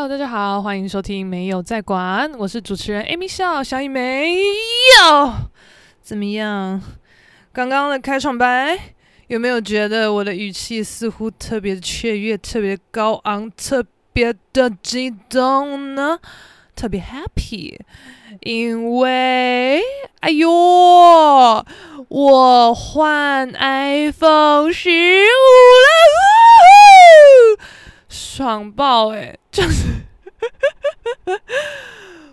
Hello，大家好，欢迎收听没有在管，我是主持人 Amy 笑小雨没有怎么样？刚刚的开场白有没有觉得我的语气似乎特别的雀跃、特别高昂、特别的激动呢？特别 happy，因为哎呦，我换 iPhone 十五了，爽爆哎！就是，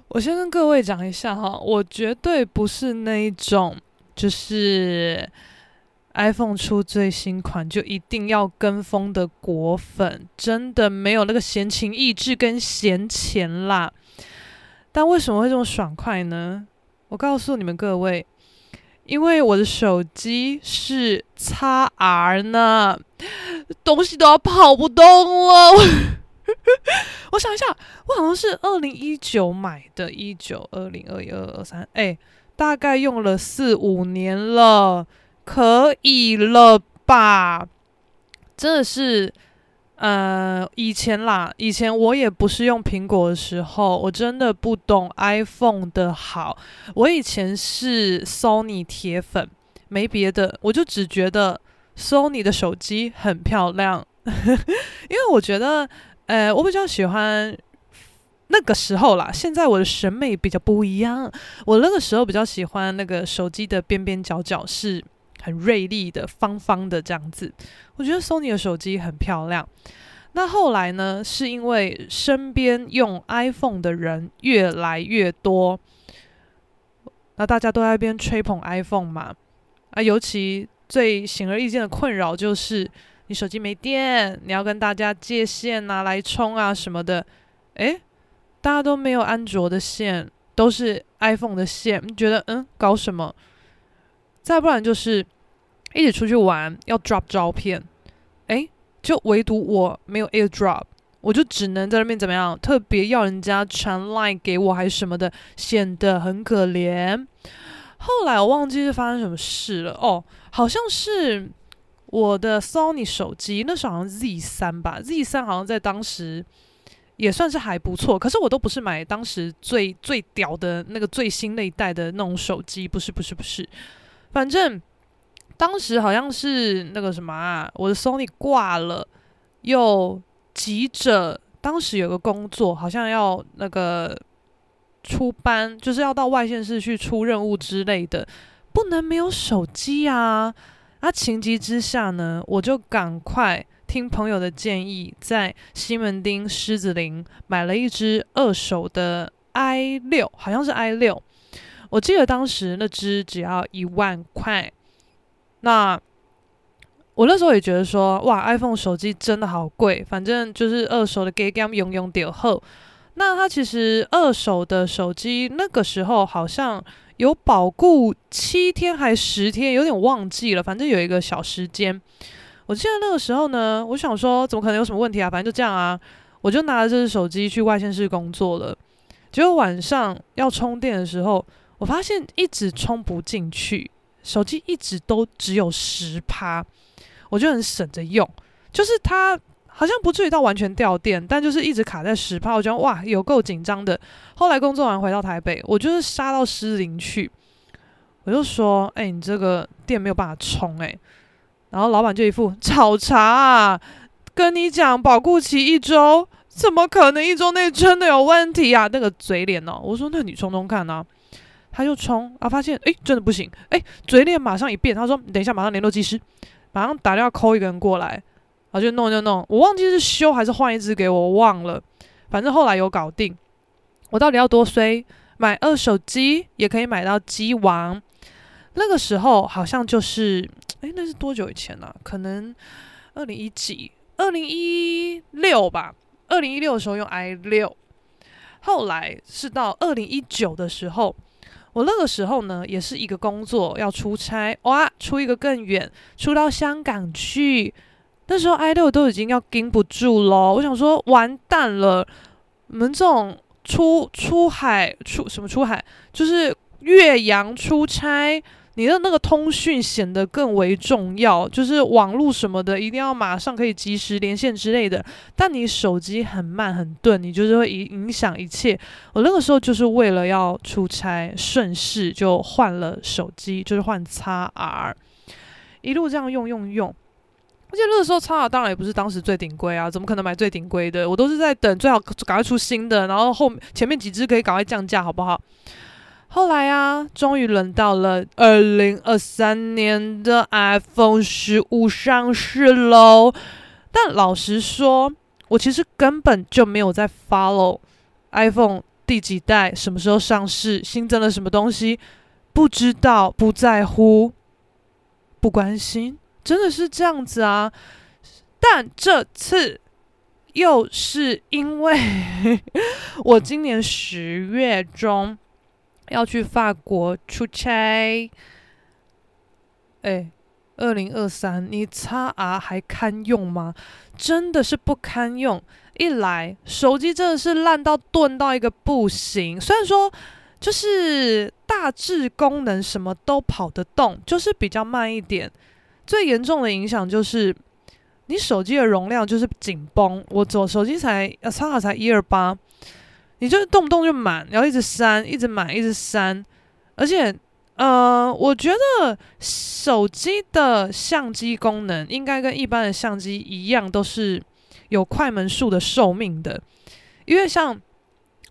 我先跟各位讲一下哈，我绝对不是那一种，就是 iPhone 出最新款就一定要跟风的果粉，真的没有那个闲情逸致跟闲钱啦。但为什么会这么爽快呢？我告诉你们各位，因为我的手机是 XR 呢，东西都要跑不动了。我想一下，我好像是二零一九买的，一九、二零、二一、二二、三，哎，大概用了四五年了，可以了吧？真的是。呃，以前啦，以前我也不是用苹果的时候，我真的不懂 iPhone 的好。我以前是 Sony 铁粉，没别的，我就只觉得 Sony 的手机很漂亮，因为我觉得，呃，我比较喜欢那个时候啦。现在我的审美比较不一样，我那个时候比较喜欢那个手机的边边角角是。很锐利的方方的这样子，我觉得 Sony 的手机很漂亮。那后来呢，是因为身边用 iPhone 的人越来越多，那大家都在那边吹捧 iPhone 嘛。啊，尤其最显而易见的困扰就是，你手机没电，你要跟大家借线啊来充啊什么的。诶，大家都没有安卓的线，都是 iPhone 的线，你觉得嗯，搞什么？再不然就是。一起出去玩要 drop 照片，诶，就唯独我没有 AirDrop，我就只能在那边怎么样，特别要人家传 line 给我还是什么的，显得很可怜。后来我忘记是发生什么事了，哦，好像是我的 Sony 手机，那时候好像 Z 三吧，Z 三好像在当时也算是还不错，可是我都不是买当时最最屌的那个最新那一代的那种手机，不是不是不是，反正。当时好像是那个什么啊，我的 Sony 挂了，又急着，当时有个工作，好像要那个出班，就是要到外县市去出任务之类的，不能没有手机啊！啊，情急之下呢，我就赶快听朋友的建议，在西门町狮子林买了一只二手的 i 六，好像是 i 六，我记得当时那只只要一万块。那我那时候也觉得说，哇，iPhone 手机真的好贵，反正就是二手的给 game 用用点后。那它其实二手的手机那个时候好像有保固七天还十天，有点忘记了，反正有一个小时间。我记得那个时候呢，我想说，怎么可能有什么问题啊？反正就这样啊，我就拿着这只手机去外县市工作了。结果晚上要充电的时候，我发现一直充不进去。手机一直都只有十趴，我就很省着用，就是它好像不至于到完全掉电，但就是一直卡在十趴，我觉得哇，有够紧张的。后来工作完回到台北，我就是杀到狮林去，我就说：“哎、你这个电没有办法充哎。”然后老板就一副炒茶啊，跟你讲保固期一周，怎么可能一周内真的有问题啊？那个嘴脸哦，我说：“那你充充看啊。”他就冲啊，发现诶，真的不行，诶，嘴脸马上一变，他说：“等一下，马上联络技师，马上打电话 call 一个人过来。”然后就弄就弄，我忘记是修还是换一只给我，我忘了。反正后来有搞定。我到底要多衰？买二手机也可以买到机王。那个时候好像就是，诶，那是多久以前呢、啊？可能二零一几，二零一六吧。二零一六的时候用 i 六，后来是到二零一九的时候。我那个时候呢，也是一个工作要出差，哇，出一个更远，出到香港去。那时候 i 六都已经要顶不住了，我想说完蛋了。我们这种出出海出什么出海，就是越洋出差，你的那个通讯显得更为重要，就是网络什么的一定要马上可以及时连线之类的。但你手机很慢很钝，你就是会影影响一切。我那个时候就是为了要出差，顺势就换了手机，就是换 XR，一路这样用用用。而且那个时候 XR 当然也不是当时最顶规啊，怎么可能买最顶规的？我都是在等最好赶快出新的，然后后前面几支可以赶快降价，好不好？后来啊，终于轮到了二零二三年的 iPhone 十五上市喽。但老实说，我其实根本就没有在 follow iPhone 第几代、什么时候上市、新增了什么东西，不知道、不在乎、不关心，真的是这样子啊。但这次又是因为 我今年十月中。要去法国出差，哎，二零二三，你 XR 还堪用吗？真的是不堪用。一来，手机真的是烂到钝到一个不行。虽然说，就是大致功能什么都跑得动，就是比较慢一点。最严重的影响就是，你手机的容量就是紧绷。我左手机才呃，XR 才一二八。你就动不动就满，然后一直删，一直满，一直删，而且，呃，我觉得手机的相机功能应该跟一般的相机一样，都是有快门数的寿命的，因为像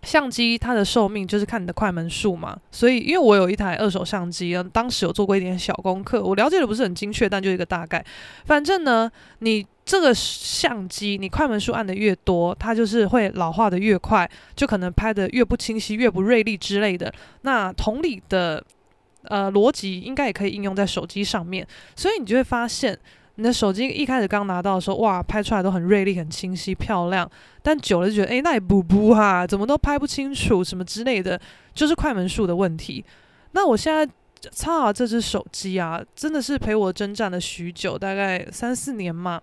相机它的寿命就是看你的快门数嘛，所以因为我有一台二手相机，当时有做过一点小功课，我了解的不是很精确，但就一个大概，反正呢，你。这个相机，你快门数按的越多，它就是会老化的越快，就可能拍的越不清晰、越不锐利之类的。那同理的，呃，逻辑应该也可以应用在手机上面。所以你就会发现，你的手机一开始刚拿到的时候，哇，拍出来都很锐利、很清晰、漂亮。但久了就觉得，诶，那也不不哈，怎么都拍不清楚，什么之类的，就是快门数的问题。那我现在。XR 这只手机啊，真的是陪我征战了许久，大概三四年嘛，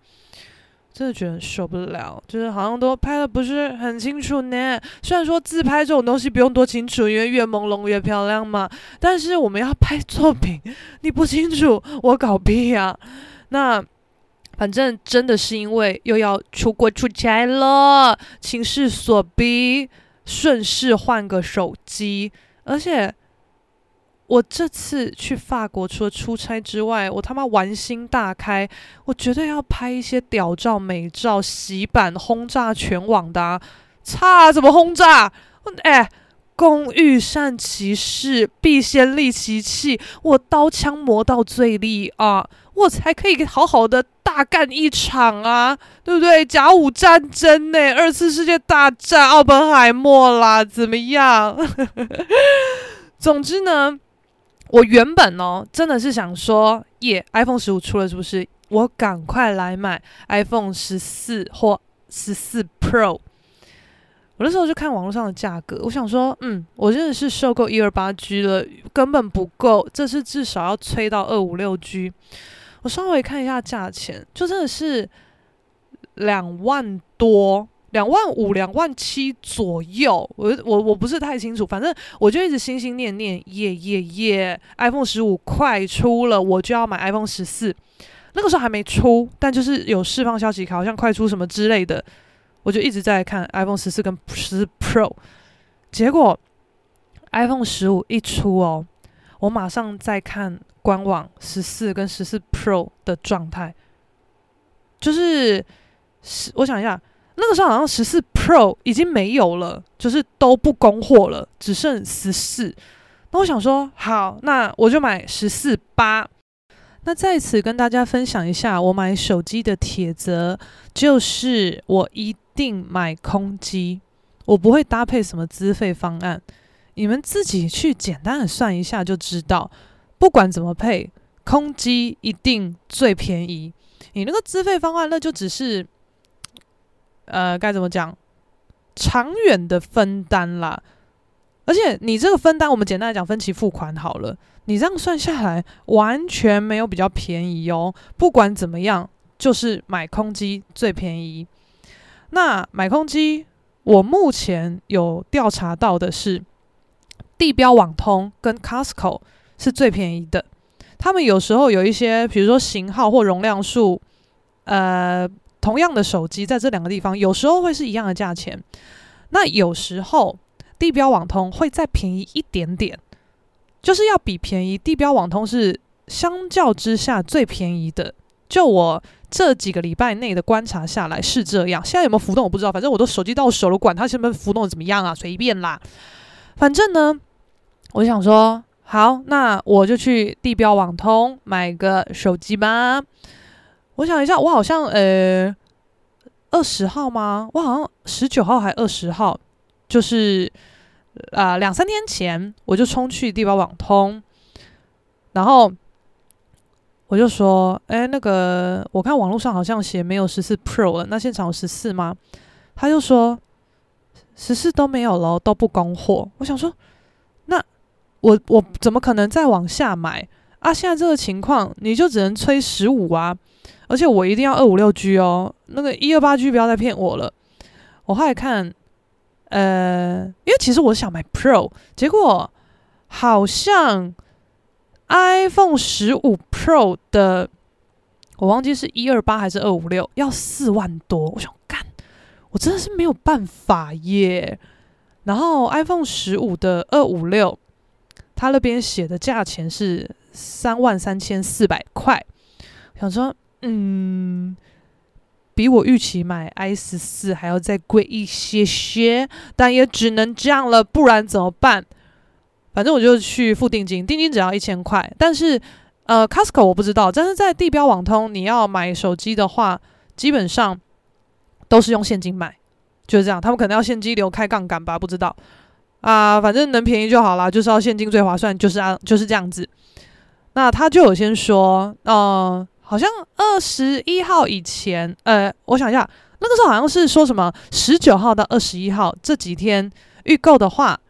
真的觉得受不了，就是好像都拍的不是很清楚呢。虽然说自拍这种东西不用多清楚，因为越朦胧越漂亮嘛，但是我们要拍作品，你不清楚，我搞屁呀！那反正真的是因为又要出国出差了，情势所逼，顺势换个手机，而且。我这次去法国，除了出差之外，我他妈玩心大开，我绝对要拍一些屌照、美照，洗版轰炸全网的啊！差怎么轰炸？哎，工欲善其事，必先利其器。我刀枪磨到最利啊，我才可以好好的大干一场啊，对不对？甲午战争呢，二次世界大战，奥本海默啦，怎么样？总之呢。我原本哦，真的是想说，耶，iPhone 十五出了是不是？我赶快来买 iPhone 十四或十四 Pro。我那时候就看网络上的价格，我想说，嗯，我真的是受够一二八 G 了，根本不够，这次至少要催到二五六 G。我稍微看一下价钱，就真的是两万多。两万五、两万七左右，我我我不是太清楚，反正我就一直心心念念，耶耶耶，iPhone 十五快出了，我就要买 iPhone 十四。那个时候还没出，但就是有释放消息，好像快出什么之类的，我就一直在看 iPhone 十四跟十四 Pro。结果 iPhone 十五一出哦，我马上在看官网十四跟十四 Pro 的状态，就是十我想一下。那个时候好像十四 Pro 已经没有了，就是都不供货了，只剩十四。那我想说，好，那我就买十四八。那在此跟大家分享一下，我买手机的铁则，就是我一定买空机，我不会搭配什么资费方案。你们自己去简单的算一下就知道，不管怎么配，空机一定最便宜。你那个资费方案，那就只是。呃，该怎么讲？长远的分担啦，而且你这个分担，我们简单来讲，分期付款好了。你这样算下来，完全没有比较便宜哦。不管怎么样，就是买空机最便宜。那买空机，我目前有调查到的是，地标网通跟 Costco 是最便宜的。他们有时候有一些，比如说型号或容量数，呃，同样的手机在这两个地方，有时候会是一样的价钱。那有时候地标网通会再便宜一点点，就是要比便宜。地标网通是相较之下最便宜的。就我这几个礼拜内的观察下来是这样。现在有没有浮动我不知道，反正我都手机到手了，管它现在浮动的怎么样啊，随便啦。反正呢，我想说，好，那我就去地标网通买个手机吧。我想一下，我好像呃二十号吗？我好像十九号还二十号，就是啊两三天前我就冲去地标网通，然后我就说，哎，那个我看网络上好像写没有十四 Pro 了，那现场有十四吗？他就说。十四都没有了，都不供货。我想说，我我怎么可能再往下买啊？现在这个情况，你就只能催十五啊！而且我一定要二五六 G 哦，那个一二八 G 不要再骗我了。我后来看，呃，因为其实我想买 Pro，结果好像 iPhone 十五 Pro 的，我忘记是一二八还是二五六，要四万多。我想干。我真的是没有办法耶。然后 iPhone 十五的二五六，他那边写的价钱是三万三千四百块。想说，嗯，比我预期买 i 十四还要再贵一些些，但也只能这样了，不然怎么办？反正我就去付定金，定金只要一千块。但是，呃，Costco 我不知道，但是在地标网通，你要买手机的话，基本上。都是用现金买，就是这样。他们可能要现金流开杠杆吧，不知道啊。反正能便宜就好啦，就是要现金最划算，就是啊，就是这样子。那他就有先说，嗯、好像二十一号以前，呃，我想一下，那个时候好像是说什么十九号到二十一号这几天预购的话，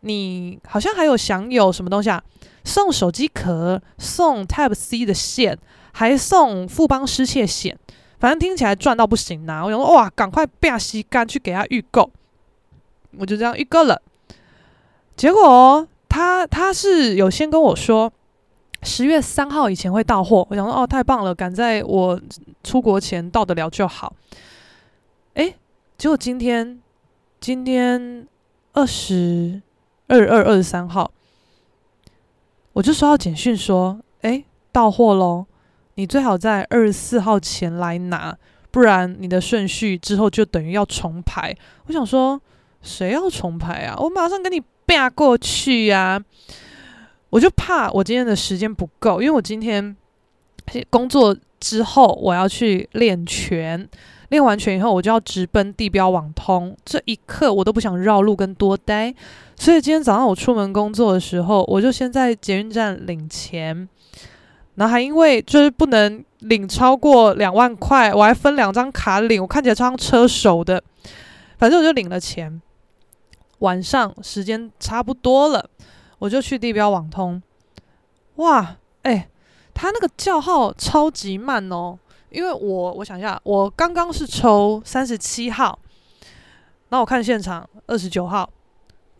你好像还有享有什么东西啊？送手机壳，送 Type C 的线，还送富邦失窃险。反正听起来赚到不行呐、啊！我想说，哇，赶快变吸干去给他预购，我就这样预购了。结果他他是有先跟我说，十月三号以前会到货。我想说，哦，太棒了，赶在我出国前到得了就好。诶，结果今天今天二十二二二十三号，我就收到简讯说，诶，到货喽。你最好在二十四号前来拿，不然你的顺序之后就等于要重排。我想说，谁要重排啊？我马上跟你变过去、啊！我就怕我今天的时间不够，因为我今天工作之后我要去练拳，练完拳以后我就要直奔地标网通。这一刻我都不想绕路跟多待，所以今天早上我出门工作的时候，我就先在捷运站领钱。然后还因为就是不能领超过两万块，我还分两张卡领，我看起来超像车手的。反正我就领了钱。晚上时间差不多了，我就去地标网通。哇，哎，他那个叫号超级慢哦。因为我我想一下，我刚刚是抽三十七号，那我看现场二十九号。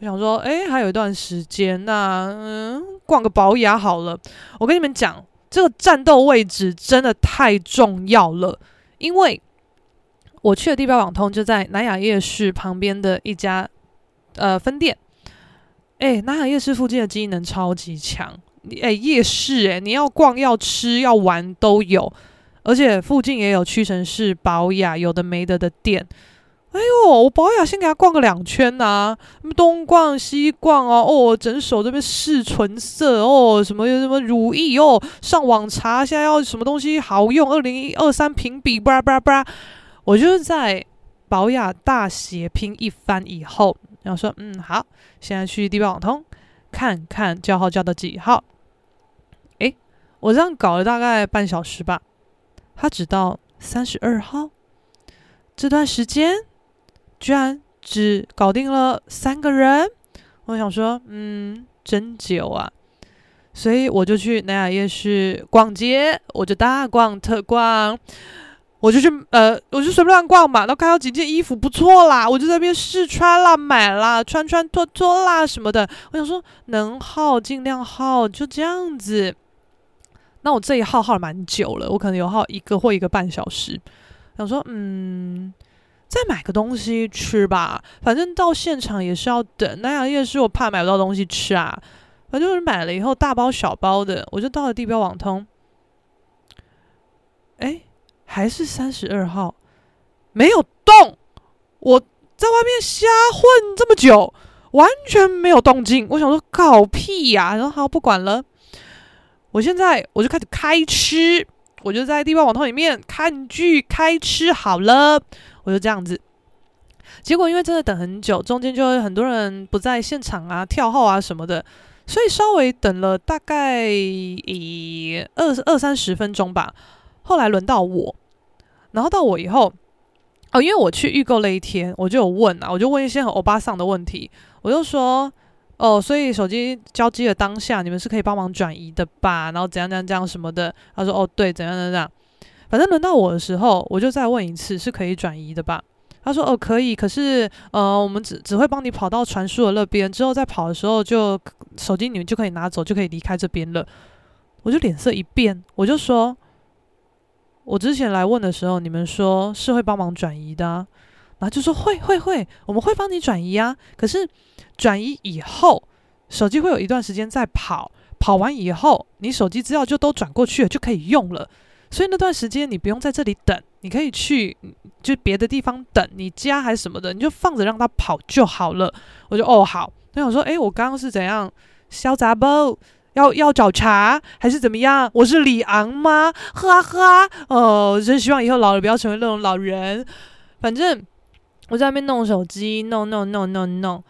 我想说，哎，还有一段时间，那嗯，逛个宝雅好了。我跟你们讲。这个战斗位置真的太重要了，因为我去的地标网通就在南雅夜市旁边的一家呃分店。哎，南海夜市附近的机能超级强，哎，夜市哎，你要逛、要吃、要玩都有，而且附近也有屈臣氏、宝雅有的没的的店。哎呦，我宝雅先给他逛个两圈呐、东逛西逛哦，哦，整手这边试唇色哦，什么什么乳液哦，上网查一下要什么东西好用，二零二三评比，巴拉巴拉巴拉，我就是在宝雅大血拼一番以后，然后说，嗯，好，现在去地标网通看看叫号叫到几号。诶，我这样搞了大概半小时吧，他只到三十二号，这段时间。居然只搞定了三个人，我想说，嗯，真久啊，所以我就去南雅夜市逛街，我就大逛特逛，我就去呃，我就随便乱逛嘛，然后看到几件衣服不错啦，我就在那边试穿啦，买啦，穿穿脱脱啦什么的，我想说能耗尽量耗，就这样子。那我这一耗耗了蛮久了，我可能有耗一个或一个半小时。想说，嗯，再买个东西吃吧，反正到现场也是要等。南阳夜市我怕买不到东西吃啊，反正就是买了以后大包小包的，我就到了地标网通。哎，还是三十二号，没有动。我在外面瞎混这么久，完全没有动静。我想说，搞屁呀！然后好，不管了。我现在我就开始开吃，我就在地方网通里面看剧开吃好了，我就这样子。结果因为真的等很久，中间就会很多人不在现场啊、跳号啊什么的，所以稍微等了大概以二二三十分钟吧。后来轮到我，然后到我以后，哦，因为我去预购那一天，我就有问啊，我就问一些很欧巴桑的问题，我就说。哦，所以手机交机的当下，你们是可以帮忙转移的吧？然后怎样怎样怎样什么的？他说哦，对，怎样怎样，反正轮到我的时候，我就再问一次，是可以转移的吧？他说哦，可以，可是呃，我们只只会帮你跑到传输的那边，之后再跑的时候就手机你们就可以拿走，就可以离开这边了。我就脸色一变，我就说，我之前来问的时候，你们说是会帮忙转移的。然后就说会会会，我们会帮你转移啊。可是转移以后，手机会有一段时间在跑，跑完以后，你手机资料就都转过去了，就可以用了。所以那段时间你不用在这里等，你可以去就别的地方等，你家还是什么的，你就放着让它跑就好了。我就哦好，那我说诶，我刚刚是怎样？小杂包要要找茬还是怎么样？我是李昂吗？哈哈哦，真希望以后老了不要成为那种老人。反正。我在那边弄手机，弄弄弄弄弄。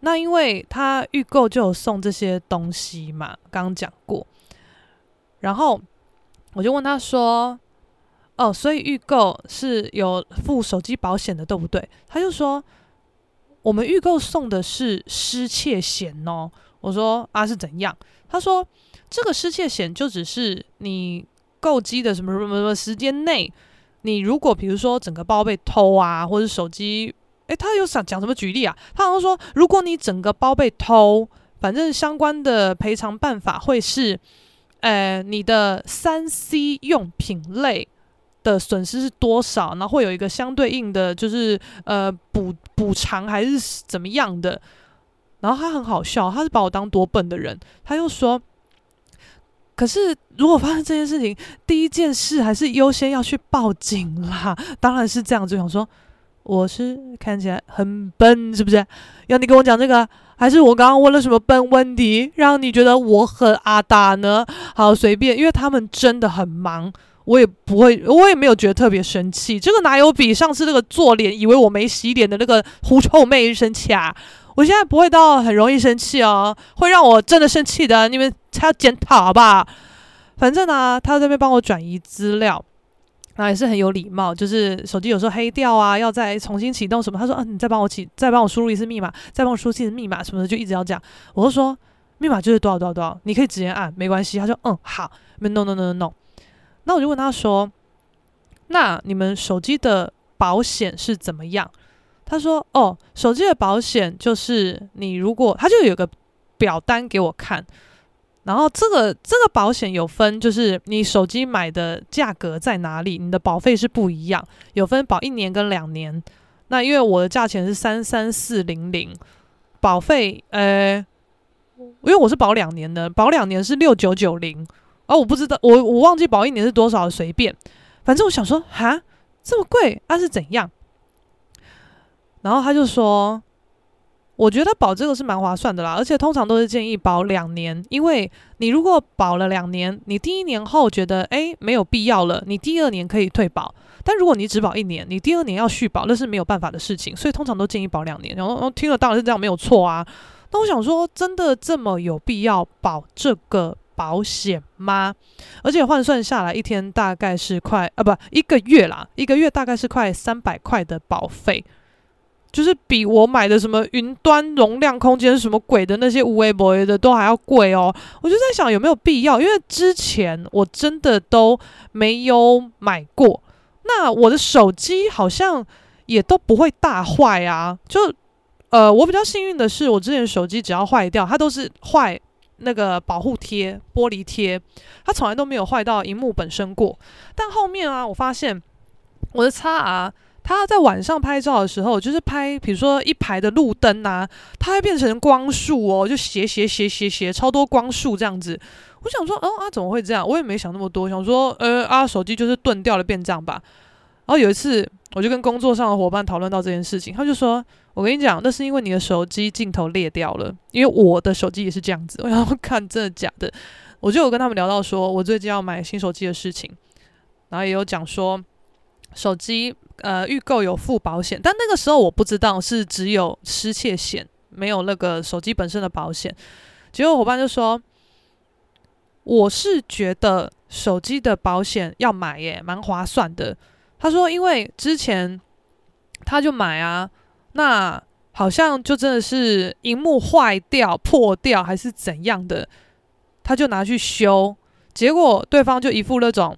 那因为他预购就有送这些东西嘛，刚讲过。然后我就问他说：“哦，所以预购是有付手机保险的，对不对？”他就说：“我们预购送的是失窃险哦。”我说：“啊，是怎样？”他说：“这个失窃险就只是你购机的什么什么什么时间内。”你如果比如说整个包被偷啊，或者手机，诶，他有想讲什么举例啊？他好像说，如果你整个包被偷，反正相关的赔偿办法会是，呃，你的三 C 用品类的损失是多少，然后会有一个相对应的，就是呃补补偿还是怎么样的。然后他很好笑，他是把我当多笨的人，他又说。可是，如果发生这件事情，第一件事还是优先要去报警啦。当然是这样，就想说，我是看起来很笨，是不是？要你跟我讲这个，还是我刚刚问了什么笨问题，让你觉得我很阿达呢？好，随便，因为他们真的很忙，我也不会，我也没有觉得特别生气。这个哪有比上次那个做脸以为我没洗脸的那个狐臭妹生气啊？我现在不会到很容易生气哦，会让我真的生气的，你们才要检讨好不好？反正呢、他在这边帮我转移资料，那也是很有礼貌。就是手机有时候黑掉啊，要再重新启动什么，他说：“嗯、啊，你再帮我启，再帮我输入一次密码，再帮我输入一次密码什么的，就一直要这样。”我就说：“密码就是多少多少多少，你可以直接按，没关系。”他说：“嗯，好。”no no no no no。那我就问他说：“那你们手机的保险是怎么样？”他说：“哦，手机的保险就是你如果他就有个表单给我看，然后这个这个保险有分，就是你手机买的价格在哪里，你的保费是不一样，有分保一年跟两年。那因为我的价钱是三三四零零，保费呃，因为我是保两年的，保两年是六九九零，哦，我不知道，我我忘记保一年是多少，随便，反正我想说，哈，这么贵，那、是怎样？”然后他就说：“我觉得保这个是蛮划算的啦，而且通常都是建议保两年，因为你如果保了两年，你第一年后觉得诶没有必要了，你第二年可以退保。但如果你只保一年，你第二年要续保，那是没有办法的事情，所以通常都建议保两年。然后听了当然是这样，没有错啊。那我想说，真的这么有必要保这个保险吗？而且换算下来，一天大概是快啊，不一个月啦，一个月大概是快三百块的保费。”就是比我买的什么云端容量空间什么鬼的那些无微博的都还要贵哦，我就在想有没有必要？因为之前我真的都没有买过。那我的手机好像也都不会大坏啊。就呃，我比较幸运的是，我之前手机只要坏掉，它都是坏那个保护贴、玻璃贴，它从来都没有坏到荧幕本身过。但后面啊，我发现我的 XR，它在晚上拍照的时候，就是拍，比如说一排的路灯啊，它会变成光束哦，就斜斜斜斜斜，超多光束这样子。我想说，哦啊，怎么会这样？我也没想那么多，想说，呃啊，手机就是钝掉了变这样吧。然后有一次，我就跟工作上的伙伴讨论到这件事情，他就说，我跟你讲，那是因为你的手机镜头裂掉了，因为我的手机也是这样子。我要看真的假的，我就有跟他们聊到说我最近要买新手机的事情，然后也有讲说手机呃预购有附保险，但那个时候我不知道是只有失窃险，没有那个手机本身的保险。结果伙伴就说。我是觉得手机的保险要买耶，蛮划算的。他说，因为之前他就买啊，那好像就真的是荧幕坏掉、破掉还是怎样的，他就拿去修，结果对方就一副那种。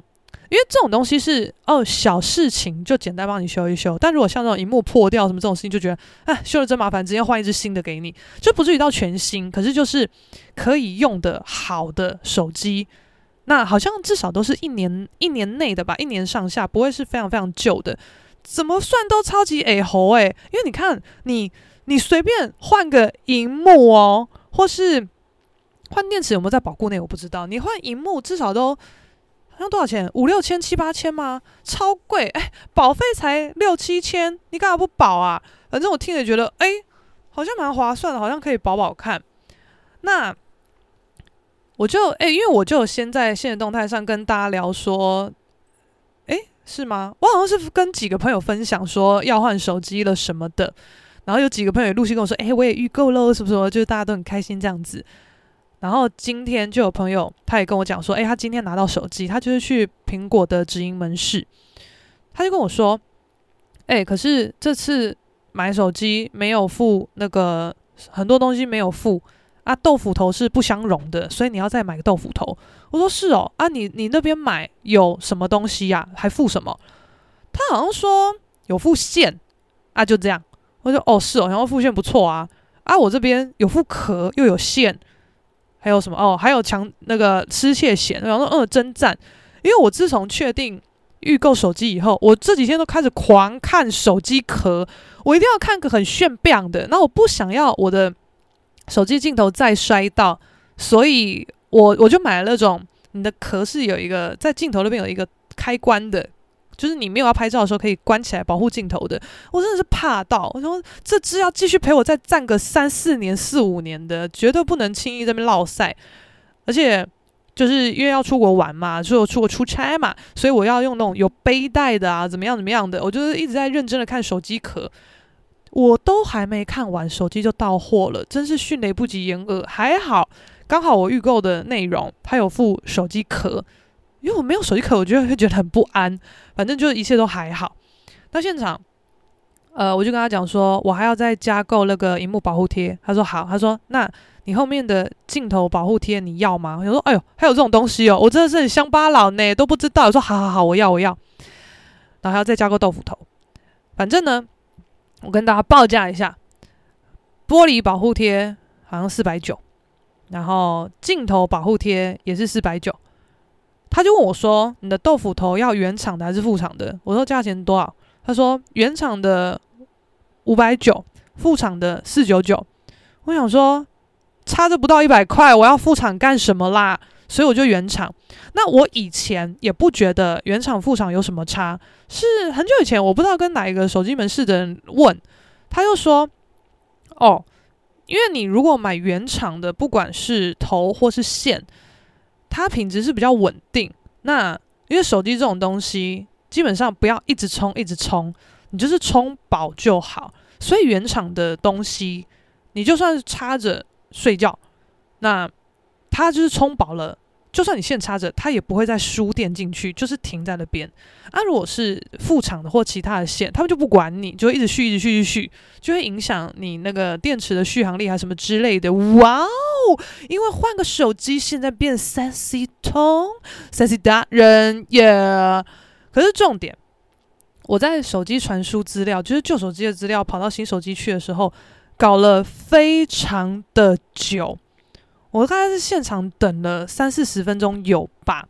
因为这种东西是哦小事情，就简单帮你修一修。但如果像这种荧幕破掉什么这种事情，就觉得哎修了真麻烦，直接换一只新的给你，就不至于到全新，可是就是可以用的好的手机，那好像至少都是一年一年内的吧，一年上下，不会是非常非常旧的。怎么算都超级诶猴哎，因为你看你你随便换个荧幕哦，或是换电池有没有在保固内，我不知道。你换荧幕至少都。好像多少钱？五六千、七八千吗？超贵！哎，保费才六七千，你干嘛不保啊？反正我听着觉得，哎，好像蛮划算的，好像可以保保看。那我就哎，因为我就先在现实动态上跟大家聊说，哎，是吗？我好像是跟几个朋友分享说要换手机了什么的，然后有几个朋友陆续跟我说，哎，我也预购了，是不是？就是大家都很开心这样子。然后今天就有朋友，他也跟我讲说，诶，他今天拿到手机，他就是去苹果的直营门市，他就跟我说，诶，可是这次买手机没有付那个很多东西没有付啊，豆腐头是不相容的，所以你要再买个豆腐头。我说是哦，啊你你那边买有什么东西呀？还付什么？他好像说有付线啊，就这样。我说哦是哦，然后付线不错啊，啊我这边有付壳又有线。还有什么哦？还有强那个失窃险，然后说嗯，真赞。因为我自从确定预购手机以后，我这几天都开始狂看手机壳，我一定要看个很炫亮的。那我不想要我的手机镜头再摔到，所以我我就买了那种你的壳是有一个在镜头那边有一个开关的。就是你没有要拍照的时候可以关起来保护镜头的，我真的是怕到，我说这只要继续陪我再战个三四年、四五年的，绝对不能轻易这边落赛。而且就是因为要出国玩嘛，就出国出差嘛，所以我要用那种有背带的啊，怎么样怎么样的，我就是一直在认真的看手机壳，我都还没看完，手机就到货了，真是迅雷不及掩耳。还好，刚好我预购的内容它有附手机壳。因为我没有手机壳，我觉得会觉得很不安。反正就是一切都还好。到现场，呃，我就跟他讲说，我还要再加购那个荧幕保护贴。他说好。他说，那你后面的镜头保护贴你要吗？我说，哎呦，还有这种东西哦，我真的是乡巴佬呢，都不知道。我说，好好好，我要我要。然后还要再加购豆腐头。反正呢，我跟大家报价一下，玻璃保护贴好像四百九，然后镜头保护贴也是四百九。他就问我说：“你的豆腐头要原厂的还是副厂的？”我说：“价钱多少？”他说：“原厂的五百九，副厂的四九九。”我想说，差这不到一百块，我要副厂干什么啦？所以我就原厂。那我以前也不觉得原厂副厂有什么差，是很久以前，我不知道跟哪一个手机门市的人问，他又说：“哦，因为你如果买原厂的，不管是头或是线。”它品质是比较稳定，那因为手机这种东西，基本上不要一直充一直充，你就是充饱就好。所以原厂的东西，你就算是插着睡觉，那它就是充饱了。就算你线插着，它也不会再输电进去，就是停在那边。啊，如果是副厂的或其他的线，他们就不管你，就会一直续，一直续，一直续，就会影响你那个电池的续航力还什么之类的。哇哦！因为换个手机，现在变三 C 通，三 C 达人耶。可是重点，我在手机传输资料，就是旧手机的资料跑到新手机去的时候，搞了非常的久。我大概是现场等了三四十分钟有吧，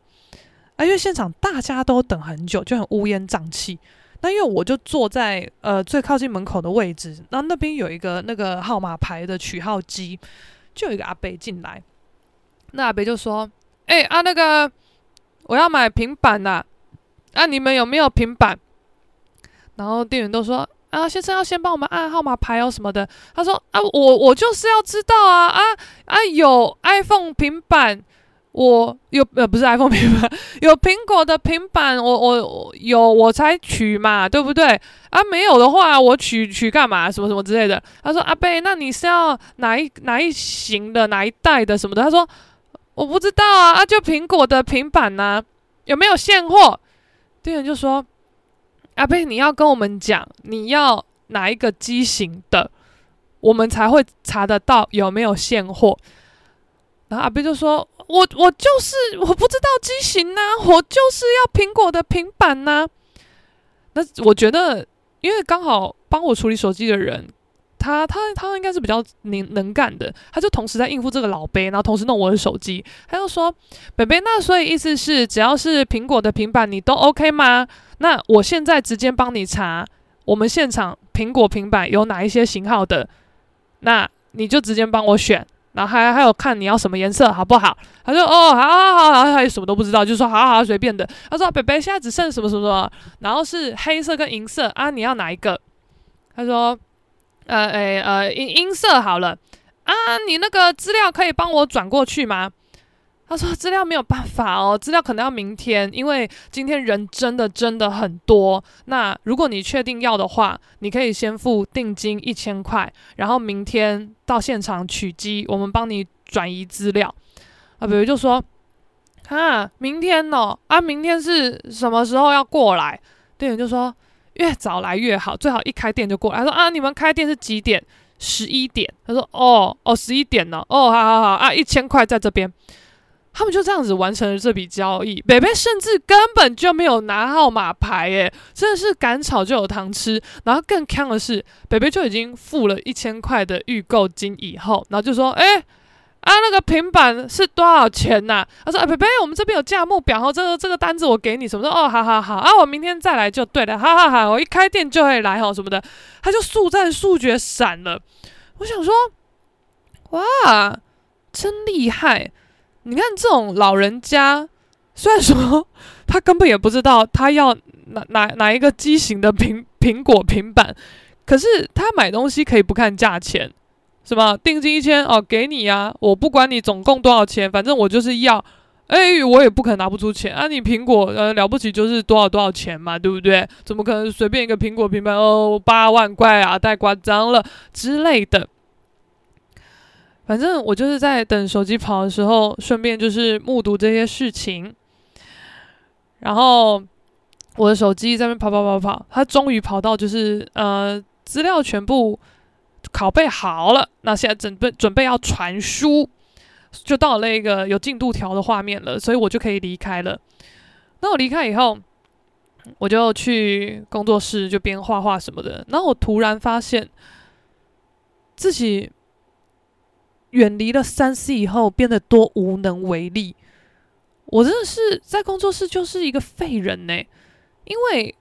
啊，因为现场大家都等很久，就很乌烟瘴气。那因为我就坐在呃最靠近门口的位置，然后那边有一个那个号码牌的取号机，就有一个阿伯进来，那阿伯就说：“哎、啊，那个我要买平板呐，啊，你们有没有平板？”然后店员都说。啊，先生要先帮我们按号码牌哦什么的。他说啊，我我就是要知道啊啊啊，有 iPhone 平板，我有呃不是 iPhone 平板，有苹果的平板，我我有我才取嘛，对不对？啊，没有的话，我取取干嘛？什么什么之类的。他说阿贝，那你是要哪一哪一型的，哪一代的什么的？他说我不知道啊，啊就苹果的平板呢、啊，有没有现货？店员就说。阿贝，你要跟我们讲你要哪一个机型的，我们才会查得到有没有现货。然后阿贝就说：“我我就是我不知道机型呐、我就是要苹果的平板呐、”那我觉得，因为刚好帮我处理手机的人。他他他应该是比较能能干的，他就同时在应付这个老贝，然后同时弄我的手机。他就说：“北北，那所以意思是，只要是苹果的平板，你都 OK 吗？那我现在直接帮你查，我们现场苹果平板有哪一些型号的，那你就直接帮我选，然后还还有看你要什么颜色，好不好？”他说：“哦，好好好，然后他也什么都不知道，就说好好好，随便的。”他说：“北北，现在只剩什么什么什么，然后是黑色跟银色啊，你要哪一个？”他说。呃，诶、呃，音音色好了啊，你那个资料可以帮我转过去吗？他说资料没有办法哦，资料可能要明天，因为今天人真的真的很多。那如果你确定要的话，你可以先付定金一千块，然后明天到现场取机，我们帮你转移资料。啊，比如就说啊，明天哦，啊，明天是什么时候要过来？店员就说。越早来越好，最好一开店就过来。他说啊，你们开店是几点？十一点。他说哦哦，十一点呢。哦，好好好啊，一千块在这边。他们就这样子完成了这笔交易。北北甚至根本就没有拿号码牌，诶，真的是赶草就有糖吃。然后更坑的是，北北就已经付了一千块的预购金以后，然后就说，诶。啊，那个平板是多少钱呐、啊？他说：“哎，贝贝，我们这边有价目表，然后这个这个单子我给你。什么的哦，好好好啊，我明天再来就对了。好好好，我一开店就会来哦，什么的。”他就速战速决闪了。我想说，哇，真厉害！你看这种老人家，虽然说他根本也不知道他要哪哪哪一个机型的苹苹果平板，可是他买东西可以不看价钱。什么定金一千哦，给你呀、我不管你总共多少钱，反正我就是要。哎，我也不可能拿不出钱啊！你苹果呃了不起就是多少多少钱嘛，对不对？怎么可能随便一个苹果平板哦八万块啊，太夸张了之类的。反正我就是在等手机跑的时候，顺便就是目睹这些事情。然后我的手机在那边跑跑跑跑，它终于跑到就是呃资料全部。拷贝好了，那现在准备准备要传输，就到那个有进度条的画面了，所以我就可以离开了。那我离开以后，我就去工作室就边画画什么的。然后我突然发现自己远离了三 C 以后，变得多无能为力。我真的是在工作室就是一个废人呢，因为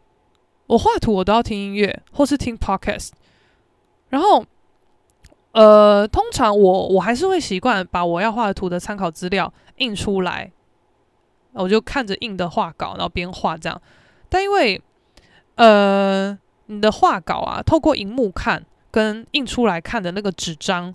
我画图我都要听音乐或是听 Podcast，然后。呃，通常我我还是会习惯把我要画的图的参考资料印出来，我就看着印的画稿，然后边画这样。但因为呃，你的画稿啊，透过荧幕看跟印出来看的那个纸张，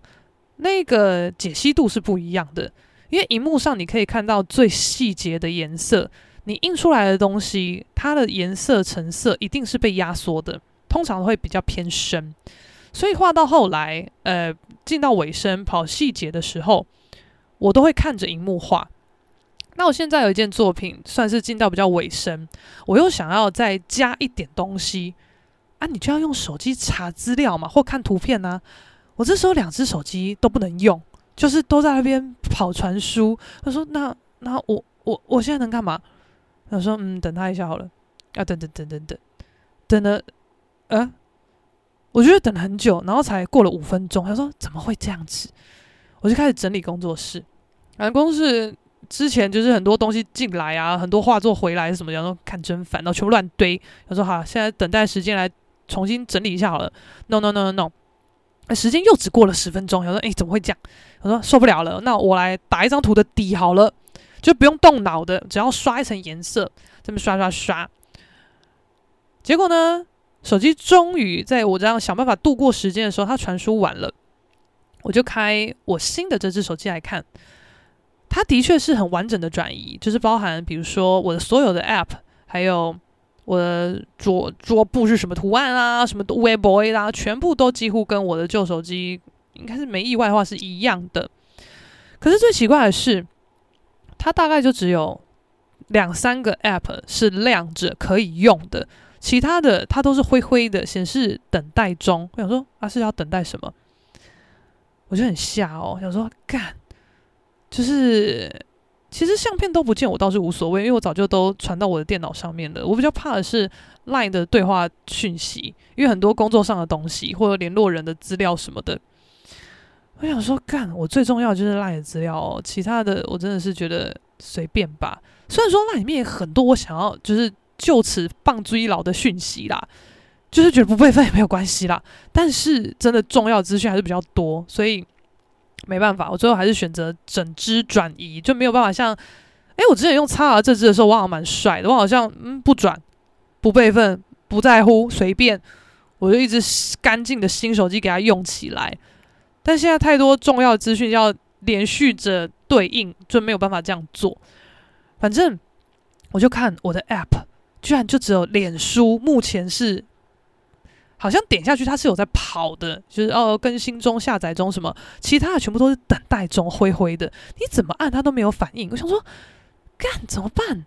那个解析度是不一样的。因为荧幕上你可以看到最细节的颜色，你印出来的东西，它的颜色成色一定是被压缩的，通常会比较偏深。所以画到后来，呃，进到尾声跑细节的时候，我都会看着荧幕画。那我现在有一件作品，算是进到比较尾声，我又想要再加一点东西啊，你就要用手机查资料嘛，或看图片啊。我这时候两只手机都不能用，就是都在那边跑传输。他说：“那那我我我现在能干嘛？”他说：“嗯，等他一下好了。”啊，等等等等等，等了，呃。我觉得等了很久，然后才过了五分钟。他说：“怎么会这样子？”我就开始整理工作室，反正公司之前就是很多东西进来啊，很多画作回来什么，然后看真烦，然后全部乱堆。他说好，现在等待时间来重新整理一下好了。No no no no no，时间又只过了十分钟。他说诶，怎么会这样？我说受不了了，那我来打一张图的底好了，就不用动脑的，只要刷一层颜色，这么刷刷刷。结果呢，手机终于在我这样想办法度过时间的时候，它传输完了。我就开我新的这只手机来看，它的确是很完整的转移，就是包含比如说我的所有的 App，还有我的桌桌布是什么图案啊，什么 w e b o y 啦，全部都几乎跟我的旧手机应该是没意外的话是一样的。可是最奇怪的是，它大概就只有两三个 App 是亮着可以用的，其他的它都是灰灰的，显示等待中。我想说啊，是要等待什么？我就很吓哦，想说干，就是其实相片都不见，我倒是无所谓，因为我早就都传到我的电脑上面了。我比较怕的是 LINE 的对话讯息，因为很多工作上的东西或者联络人的资料什么的。我想说干，我最重要的就是赖的资料哦，其他的我真的是觉得随便吧。虽然说 LINE 里面很多我想要就是就此棒追老的讯息啦。就是觉得不备份也没有关系啦，但是真的重要资讯还是比较多，所以没办法，我最后还是选择整支转移，就没有办法像，哎，我之前用 XR 这支的时候，我好像蛮帅的，我好像嗯不转，不备份，不在乎，随便，我就一直干净的新手机给它用起来。但现在太多重要资讯要连续着对应，就没有办法这样做。反正我就看我的 App，居然就只有脸书目前是。好像点下去，它是有在跑的，就是哦，更新中、下载中什么，其他的全部都是等待中，灰灰的。你怎么按它都没有反应。我想说，干怎么办？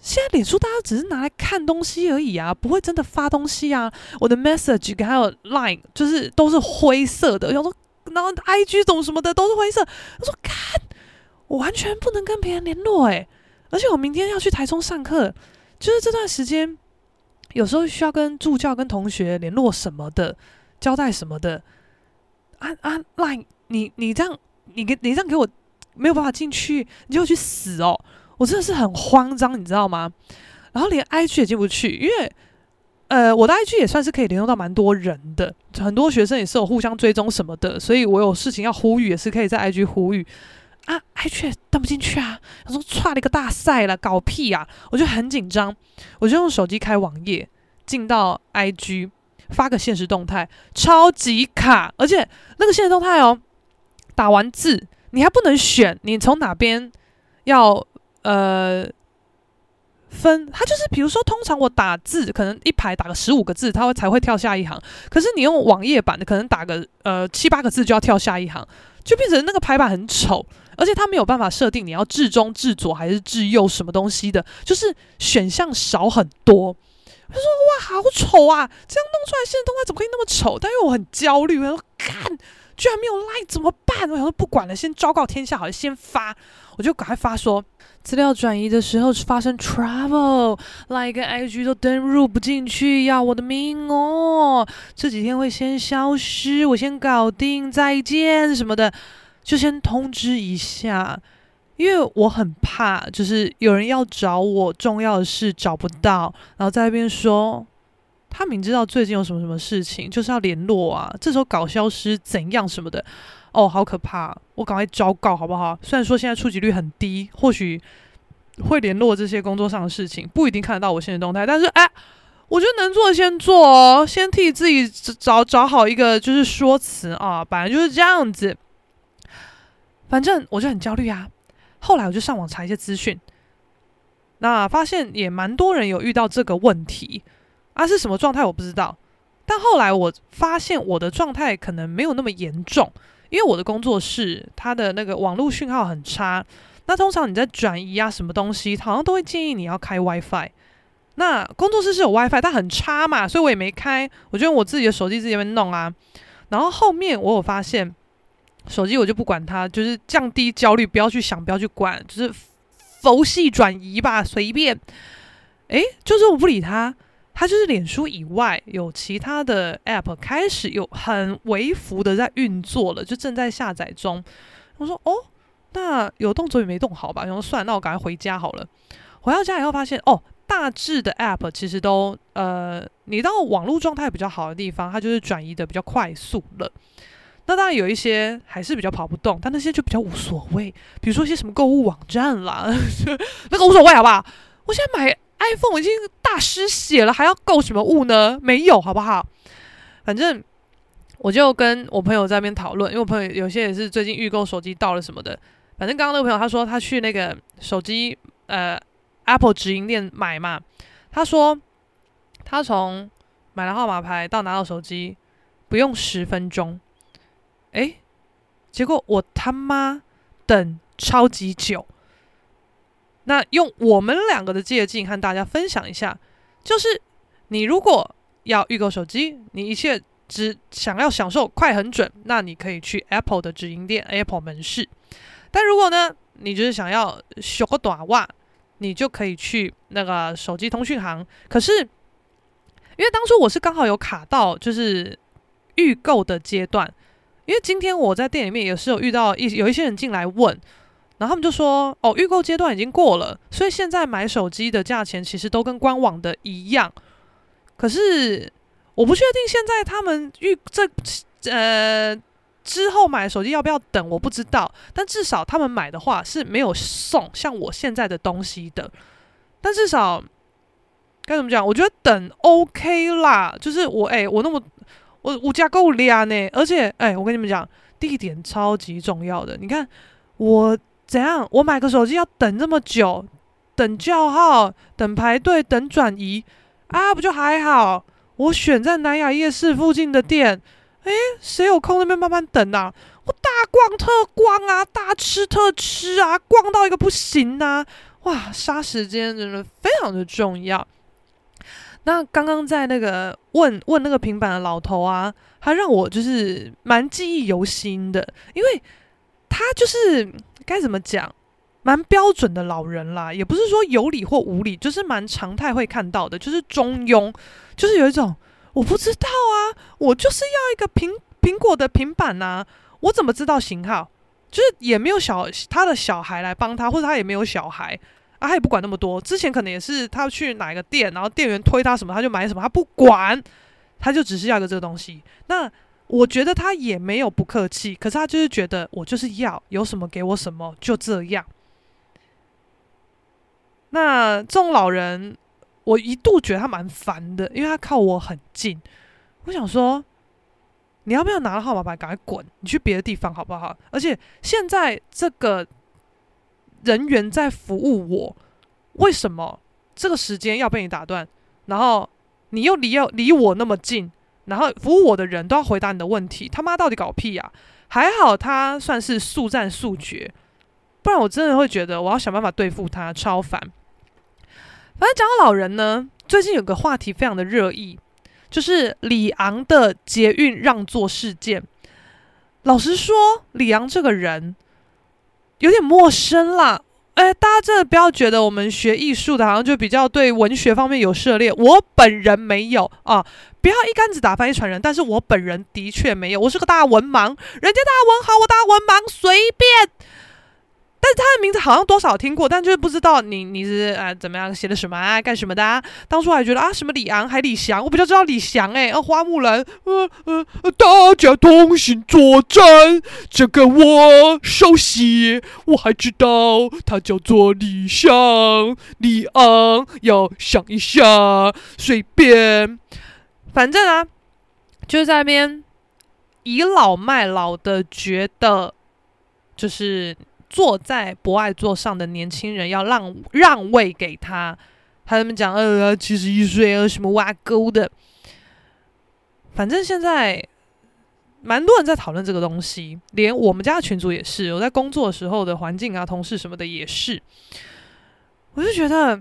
现在脸书大家只是拿来看东西而已啊，不会真的发东西啊。我的 message 还有 line 就是都是灰色的。我想说，然后 IG 怎么什么的都是灰色。我说，干，我完全不能跟别人联络诶，而且我明天要去台中上课，就是这段时间。有时候需要跟助教、跟同学联络什么的，交代什么的，啊啊，Line，你你这样，你给你这样给我没有办法进去，你就去死哦！我真的是很慌张，你知道吗？然后连 IG 也进不去，因为呃，我的 IG 也算是可以联络到蛮多人的，很多学生也是有互相追踪什么的，所以我有事情要呼吁，也是可以在 IG 呼吁。啊，IG 也登不进去啊！他说踹了一个大赛了，搞屁啊！我就很紧张，我就用手机开网页，进到 IG 发个现实动态，超级卡，而且那个现实动态哦，打完字你还不能选，你从哪边要呃分？它就是比如说，通常我打字可能一排打个十五个字，它会才会跳下一行，可是你用网页版的，可能打个呃七八个字就要跳下一行。就变成那个排版很丑，而且它没有办法设定你要置中、置左还是置右什么东西的，就是选项少很多。他说：“哇，好丑啊！这样弄出来现在动画怎么可以那么丑？”但因为我很焦虑，我说：“看，居然没有 LINE 怎么办？”我想说不管了，先昭告天下好了，先发，我就赶快发说。资料转移的时候发生 trouble，Line 跟 IG 都登入不进去，要我的命哦！这几天会先消失，我先搞定，再见什么的，就先通知一下，因为我很怕，就是有人要找我，重要的事找不到，然后在那边说他明知道最近有什么什么事情，就是要联络啊，这时候搞消失怎样什么的。哦，好可怕！我赶快昭告好不好？虽然说现在触及率很低，或许会联络这些工作上的事情，不一定看得到我现在动态，但是哎，我觉得能做的先做哦，先替自己找找好一个就是说辞啊，本来就是这样子。反正我就很焦虑啊。后来我就上网查一些资讯，那发现也蛮多人有遇到这个问题啊，是什么状态我不知道。但后来我发现我的状态可能没有那么严重。因为我的工作室，它的那个网络讯号很差。那通常你在转移啊什么东西，好像都会建议你要开 WiFi。那工作室是有 WiFi，但很差嘛，所以我也没开。我就用我自己的手机自己在那边弄啊。然后后面我有发现，手机我就不管它，就是降低焦虑，不要去想，不要去管，就是佛系转移吧，随便。诶，就是我不理它。它就是脸书以外有其他的 App 开始有很微幅的在运作了，就正在下载中。我说哦，那有动作也没动好吧？然后算，那我赶快回家好了。回到家以后发现，哦，大致的 App 其实都呃，你到网络状态比较好的地方，它就是转移的比较快速了。那当然有一些还是比较跑不动，但那些就比较无所谓。比如说一些什么购物网站啦，那个无所谓，好不好？我现在买 iPhone 已经大失血了，还要购什么物呢？没有，好不好？反正我就跟我朋友在那边讨论，因为我朋友有些也是最近预购手机到了什么的。反正刚刚那个朋友他说他去那个手机呃 Apple 直营店买嘛，他说他从买了号码牌到拿到手机不用十分钟。诶，结果我他妈等超级久。那用我们两个的借镜和大家分享一下，就是你如果要预购手机，你一切只想要享受快很准，那你可以去 Apple 的直营店 Apple 门市。但如果呢，你就是想要修个短袜，你就可以去那个手机通讯行。可是因为当初我是刚好有卡到，就是预购的阶段。因为今天我在店里面也是有遇到一有一些人进来问，然后他们就说：“哦，预购阶段已经过了，所以现在买手机的价钱其实都跟官网的一样。”可是我不确定现在他们预这呃之后买手机要不要等，我不知道。但至少他们买的话是没有送像我现在的东西的。但至少该怎么讲？我觉得等 OK 啦，就是我哎、我那么。我物价够靓呢，而且哎、我跟你们讲，地点超级重要的。你看我怎样，我买个手机要等这么久，等叫号，等排队，等转移啊，不就还好？我选在南雅夜市附近的店，哎、谁有空那边慢慢等啊？我大逛特逛啊，大吃特吃啊，逛到一个不行啊！哇，杀时间真的非常的重要。那刚刚在那个问问那个平板的老头啊，他让我就是蛮记忆犹新的，因为他就是该怎么讲，蛮标准的老人啦，也不是说有理或无理，就是蛮常态会看到的，就是中庸，就是有一种我不知道啊，我就是要一个苹苹果的平板呐，我怎么知道型号？就是也没有小他的小孩来帮他，或者他也没有小孩。啊、他也不管那么多，之前可能也是他去哪一个店，然后店员推他什么，他就买什么，他不管，他就只是要一个这个东西。那我觉得他也没有不客气，可是他就是觉得我就是要有什么给我什么，就这样。那这种老人，我一度觉得他蛮烦的，因为他靠我很近。我想说，你要不要拿了号码牌赶快滚，你去别的地方好不好？而且现在这个。人员在服务我，为什么这个时间要被你打断？然后你又离要离我那么近，然后服务我的人都要回答你的问题，他妈到底搞屁呀？还好他算是速战速决，不然我真的会觉得我要想办法对付他，超烦。反正讲到老人呢，最近有个话题非常的热议，就是李昂的捷运让座事件。老实说，李昂这个人。有点陌生啦，哎，大家真的不要觉得我们学艺术的，好像就比较对文学方面有涉猎。我本人没有啊，不要一竿子打翻一船人。但是我本人的确没有，我是个大文盲，人家大文豪，我大文盲，随便。但是他的名字好像多少听过，但就是不知道你你是啊怎么样写的什么啊干什么的啊？当初还觉得啊什么李昂还李翔，我比较知道李翔诶、欸，呃花木兰，呃呃大家同心作战，这个我熟悉，我还知道他叫做李翔，李昂要想一下，随便，反正啊就是在那边倚老卖老的觉得就是。坐在博爱座上的年轻人要让让位给他，他们讲呃七十一岁呃什么挖沟的，反正现在蛮多人在讨论这个东西，连我们家的群主也是，我在工作时候的环境啊，同事什么的也是，我就觉得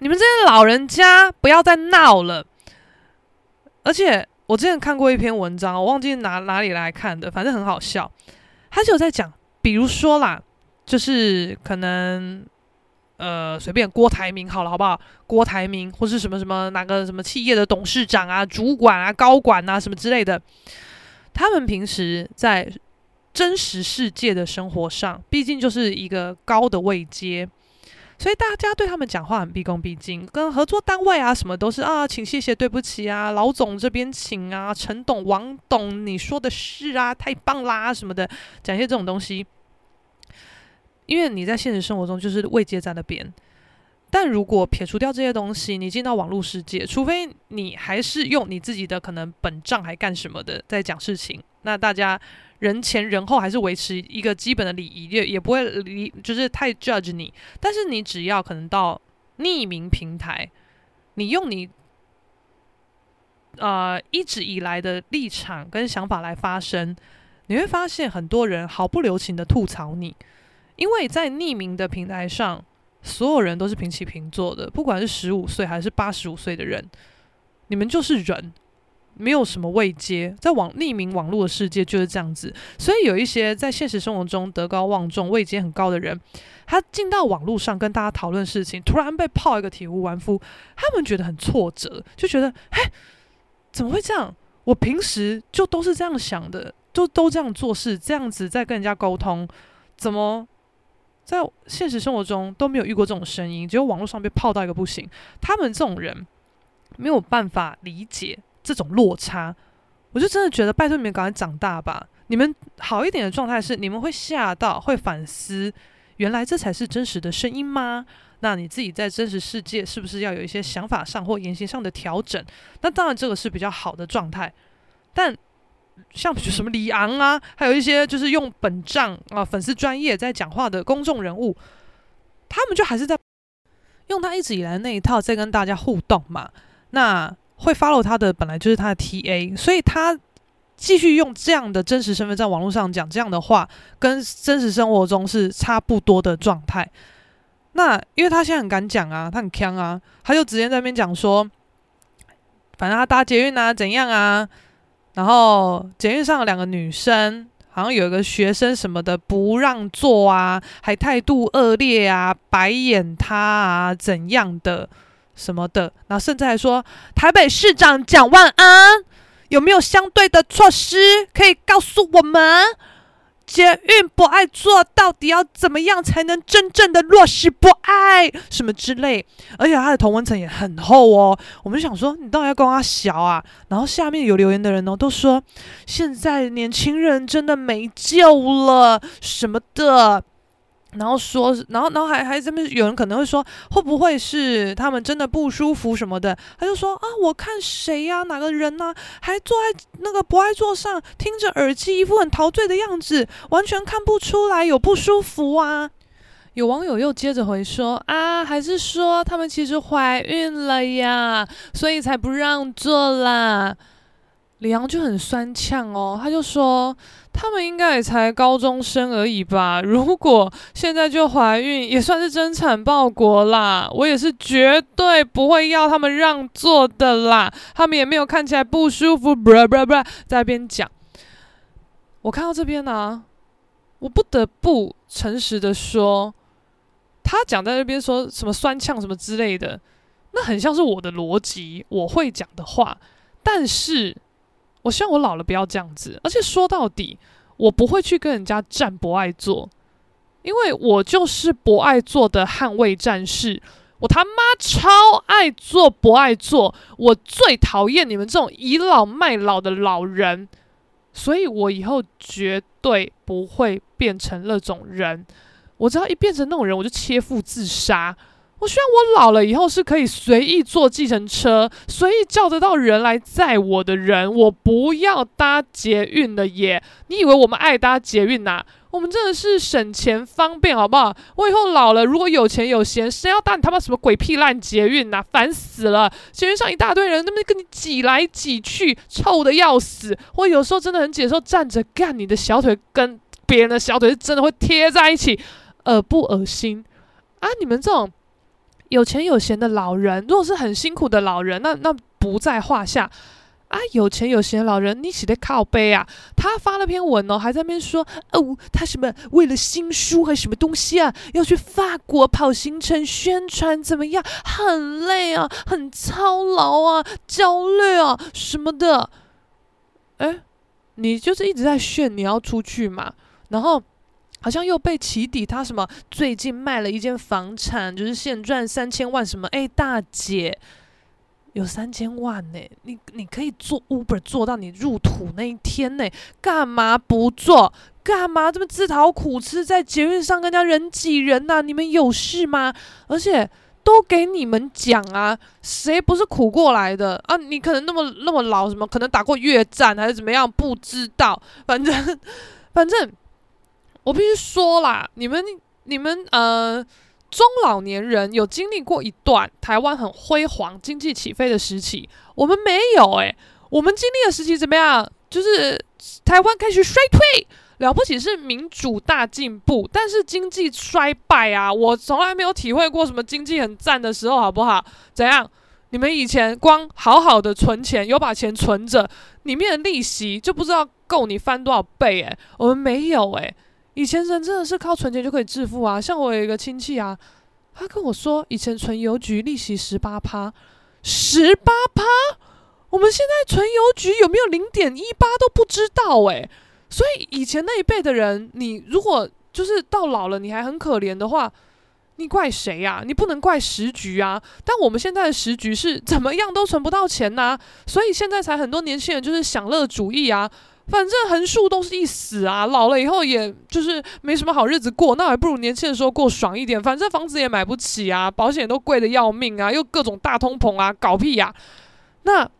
你们这些老人家不要再闹了，而且我之前看过一篇文章，我忘记哪哪里来看的，反正很好笑，他就在讲，比如说啦。就是可能，呃，随便郭台铭好了，好不好？郭台铭或是什么什么哪个什么企业的董事长啊、主管啊、高管啊什么之类的，他们平时在真实世界的生活上，毕竟就是一个高的位阶。所以大家对他们讲话很毕恭毕敬，跟合作单位啊什么都是啊，请谢谢对不起啊，老总这边请啊，陈董王董你说的是啊，太棒啦什么的，讲一些这种东西。因为你在现实生活中就是位阶在那边，但如果撇除掉这些东西，你进到网络世界，除非你还是用你自己的可能本账还干什么的在讲事情，那大家。人前人后还是维持一个基本的礼仪，也也不会离，就是太 judge 你。但是你只要可能到匿名平台，你用你呃一直以来的立场跟想法来发声，你会发现很多人毫不留情的吐槽你，因为在匿名的平台上，所有人都是平起平坐的，不管是十五岁还是八十五岁的人，你们就是人。没有什么位阶，在网匿名网络的世界就是这样子，所以有一些在现实生活中德高望重、位阶很高的人，他进到网络上跟大家讨论事情，突然被泡一个体无完肤，他们觉得很挫折，就觉得，哎，怎么会这样？我平时就都是这样想的，就都这样做事，这样子在跟人家沟通，怎么在现实生活中都没有遇过这种声音？结果网络上被泡到一个不行，他们这种人没有办法理解。这种落差，我就真的觉得拜托你们赶快长大吧。你们好一点的状态是，你们会吓到，会反思，原来这才是真实的声音吗？那你自己在真实世界是不是要有一些想法上或言行上的调整？那当然这个是比较好的状态。但像什么李昂啊，还有一些就是用本账啊粉丝专业在讲话的公众人物，他们就还是在用他一直以来那一套在跟大家互动嘛。那会 follow 他的本来就是他的 TA，所以他继续用这样的真实身份在网络上讲这样的话，跟真实生活中是差不多的状态。那因为他现在很敢讲啊，他很锵啊，他就直接在那边讲说，反正他搭捷运啊怎样啊，然后捷运上有两个女生，好像有一个学生什么的不让座啊，还态度恶劣啊，白眼他啊怎样的。什么的，然后甚至还说台北市长蒋万安有没有相对的措施可以告诉我们？捷运不爱做到底要怎么样才能真正的落实不爱什么之类？而且他的同温层也很厚哦。我们想说，你到底要跟他小啊？然后下面有留言的人呢，都说现在年轻人真的没救了什么的。然后说，然后，然后还还这边有人可能会说，会不会是他们真的不舒服什么的？他就说啊，我看谁呀，哪个人呢，还坐在那个博爱座上，听着耳机，一副很陶醉的样子，完全看不出来有不舒服啊。有网友又接着回说啊，还是说他们其实怀孕了呀，所以才不让坐啦。李阳就很酸呛哦，他就说他们应该也才高中生而已吧，如果现在就怀孕，也算是真产报国啦。我也是绝对不会要他们让座的啦，他们也没有看起来不舒服，不不不，在那边讲。我看到这边呢、我不得不诚实的说，他讲在那边说什么酸呛什么之类的，那很像是我的逻辑，我会讲的话，但是。我希望我老了不要这样子，而且说到底，我不会去跟人家战博爱座，因为我就是博爱座的捍卫战士，我他妈超爱坐博爱座，我最讨厌你们这种倚老卖老的老人，所以我以后绝对不会变成那种人，我只要一变成那种人，我就切腹自杀。我希望我老了以后是可以随意坐计程车，随意叫得到人来载我的人。我不要搭捷运了耶！你以为我们爱搭捷运呐？我们真的是省钱方便，好不好？我以后老了，如果有钱有闲，谁要搭你他妈什么鬼屁烂捷运呐？烦死了！捷运上一大堆人，那么跟你挤来挤去，臭得要死。我有时候真的很解受站着干，你的小腿跟别人的小腿是真的会贴在一起，恶不恶心啊？你们这种。有钱有闲的老人，如果是很辛苦的老人，那那不在话下啊。有钱有闲的老人，你起得靠背啊？他发了篇文哦，还在那边说哦，他什么为了新书还是什么东西啊，要去法国跑行程宣传，怎么样？很累啊，很操劳啊，焦虑啊什么的。哎，你就是一直在炫你要出去嘛？然后好像又被起底，他什么最近卖了一间房产，就是现赚三千万什么？哎，大姐。有三千万呢，你你可以做 Uber 做到你入土那一天呢，干嘛不做？干嘛这么自讨苦吃，在捷运上跟人家人挤人呐？你们有事吗？而且都给你们讲啊，谁不是苦过来的啊？你可能那么那么老，什么可能打过越战还是怎么样？不知道，反正反正我必须说啦，你们你们呃。中老年人有经历过一段台湾很辉煌、经济起飞的时期，我们没有诶、我们经历的时期怎么样？就是台湾开始衰退，了不起是民主大进步，但是经济衰败啊！我从来没有体会过什么经济很赞的时候，好不好？怎样？你们以前光好好的存钱，有把钱存着，里面的利息就不知道够你翻多少倍诶、我们没有诶、以前人真的是靠存钱就可以致富啊！像我有一个亲戚啊，他跟我说，以前存邮局利息十八趴，十八趴，我们现在存邮局有没有零点一八都不知道诶。所以以前那一辈的人，你如果就是到老了你还很可怜的话，你怪谁呀？你不能怪时局啊！但我们现在的时局是怎么样都存不到钱呐，所以现在才很多年轻人就是享乐主义啊。反正横竖都是一死啊，老了以后也就是没什么好日子过，那还不如年轻的时候过爽一点。反正房子也买不起啊，保险都贵的要命啊，又各种大通膨啊，搞屁呀、啊！那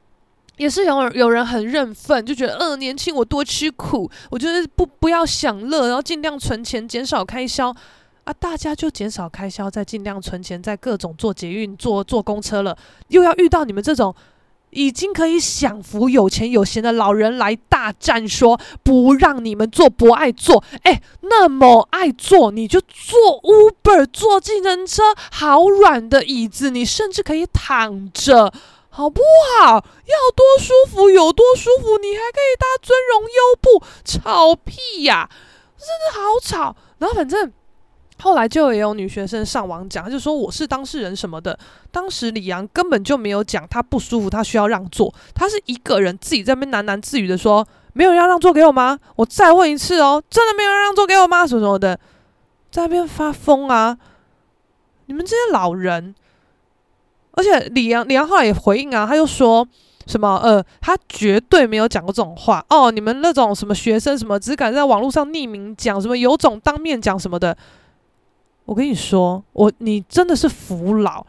也是有有人很认份，就觉得嗯、呃，年轻我多吃苦，我就是不不要享乐，然后尽量存钱，减少开销啊。大家就减少开销，再尽量存钱，在各种坐捷运、坐坐公车了，又要遇到你们这种。已经可以享福、有钱有闲的老人来大战，说不让你们坐，不爱坐。哎，那么爱坐，你就坐 Uber，坐计程车，好软的椅子，你甚至可以躺着，好不好？要多舒服有多舒服，你还可以搭尊荣优步，吵屁呀、啊！真的好吵。然后反正。后来就也有女学生上网讲，就说我是当事人什么的。当时李阳根本就没有讲他不舒服，他需要让座，他是一个人自己在那边喃喃自语的说：“没有要让座给我吗？我再问一次哦，真的没有让座给我吗？什么什么的，在那边发疯啊！你们这些老人，而且李阳李阳后来也回应啊，他又说什么呃，他绝对没有讲过这种话哦。你们那种什么学生什么只敢在网络上匿名讲，什么有种当面讲什么的。”我跟你说，我你真的是服老，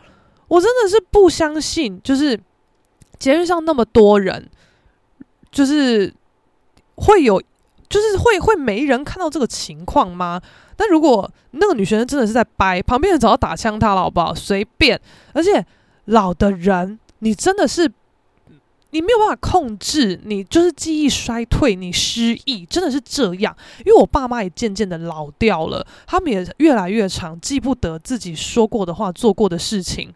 我真的是不相信，就是捷运上那么多人，就是会有，就是会会没人看到这个情况吗？但如果那个女学生真的是在掰，旁边人早要打枪她了，好不好？随便，而且老的人，你真的是。你没有办法控制，你就是记忆衰退，你失忆，真的是这样。因为我爸妈也渐渐的老掉了，他们也越来越长记不得自己说过的话、做过的事情。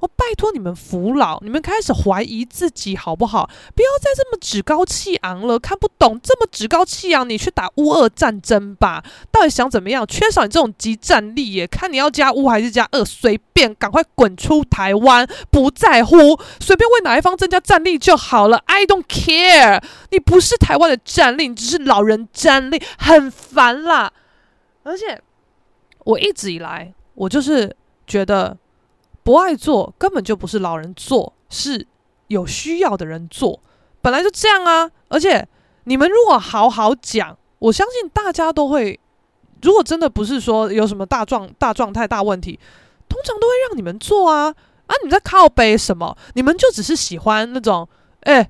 我拜托你们服老，你们开始怀疑自己好不好？不要再这么趾高气昂了，看不懂这么趾高气昂，你去打乌俄战争吧！到底想怎么样？缺少你这种即战力耶！看你要加乌还是加俄，随便，赶快滚出台湾，不在乎，随便为哪一方增加战力就好了。I don't care，你不是台湾的战力，你只是老人战力，很烦啦。而且我一直以来，我就是觉得。不爱做根本就不是老人做，是有需要的人做，本来就这样啊！而且你们如果好好讲，我相信大家都会。如果真的不是说有什么大状大状态大问题，通常都会让你们做啊！啊，你在靠背什么？你们就只是喜欢那种，哎，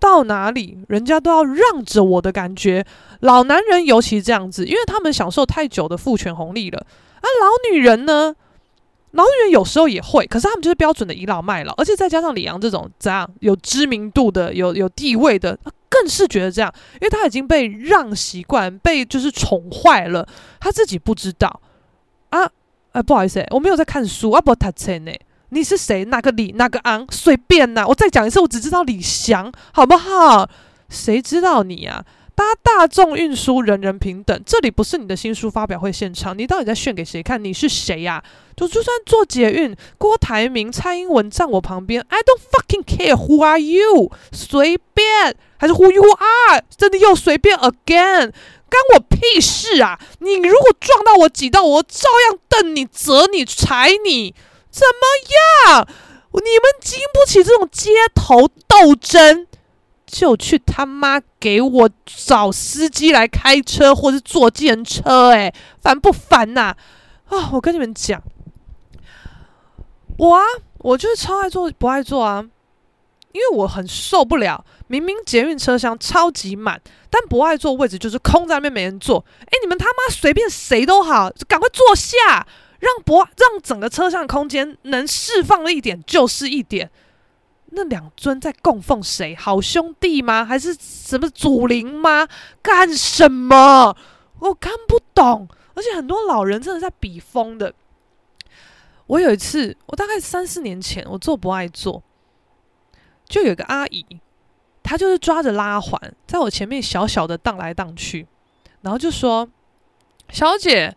到哪里人家都要让着我的感觉。老男人尤其这样子，因为他们享受太久的父权红利了。啊，老女人呢？老女人有时候也会，可是他们就是标准的倚老卖老，而且再加上李阳这种这样有知名度的、有有地位的，更是觉得这样，因为他已经被让习惯，被就是宠坏了，他自己不知道啊。哎，不好意思，我没有在看书啊，不他猜呢？你是谁？哪个李？哪个昂？随便呐、我再讲一次，我只知道李翔，好不好？谁知道你啊？搭大众运输，人人平等。这里不是你的新书发表会现场，你到底在炫给谁看？你是谁呀、啊？就就算坐捷运，郭台铭、蔡英文站我旁边，I don't fucking care who are you，随便还是 who you are，真的又随便 again，干我屁事啊！你如果撞到我、挤到我，照样瞪你、责你、踩你，怎么样？你们经不起这种街头斗争。就去他妈给我找司机来开车，或是坐计程车，欸，诶，烦不烦呐？啊，我跟你们讲，我啊，我就是超爱坐，不爱坐啊，因为我很受不了，明明捷运车厢超级满，但不爱坐位置就是空在那边没人坐。诶，你们他妈随便谁都好，赶快坐下，让不让整个车厢空间能释放了一点就是一点。那两尊在供奉谁？好兄弟吗？还是什么祖灵吗？干什么？我看不懂。而且很多老人真的在比疯的。我有一次，我大概三四年前，我做不爱做，就有个阿姨，她就是抓着拉环，在我前面小小的荡来荡去，然后就说：“小姐，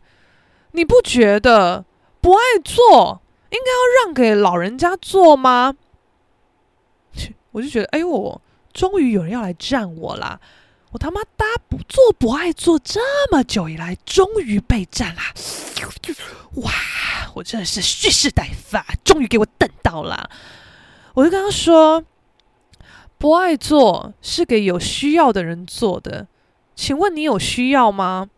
你不觉得不爱做应该要让给老人家做吗？”我就觉得，哎呦，终于有人要来站我啦！我他妈搭不坐不爱坐这么久以来，终于被站啦！哇，我真的是蓄势待发，终于给我等到了！我就跟他说，不爱坐是给有需要的人坐的，请问你有需要吗？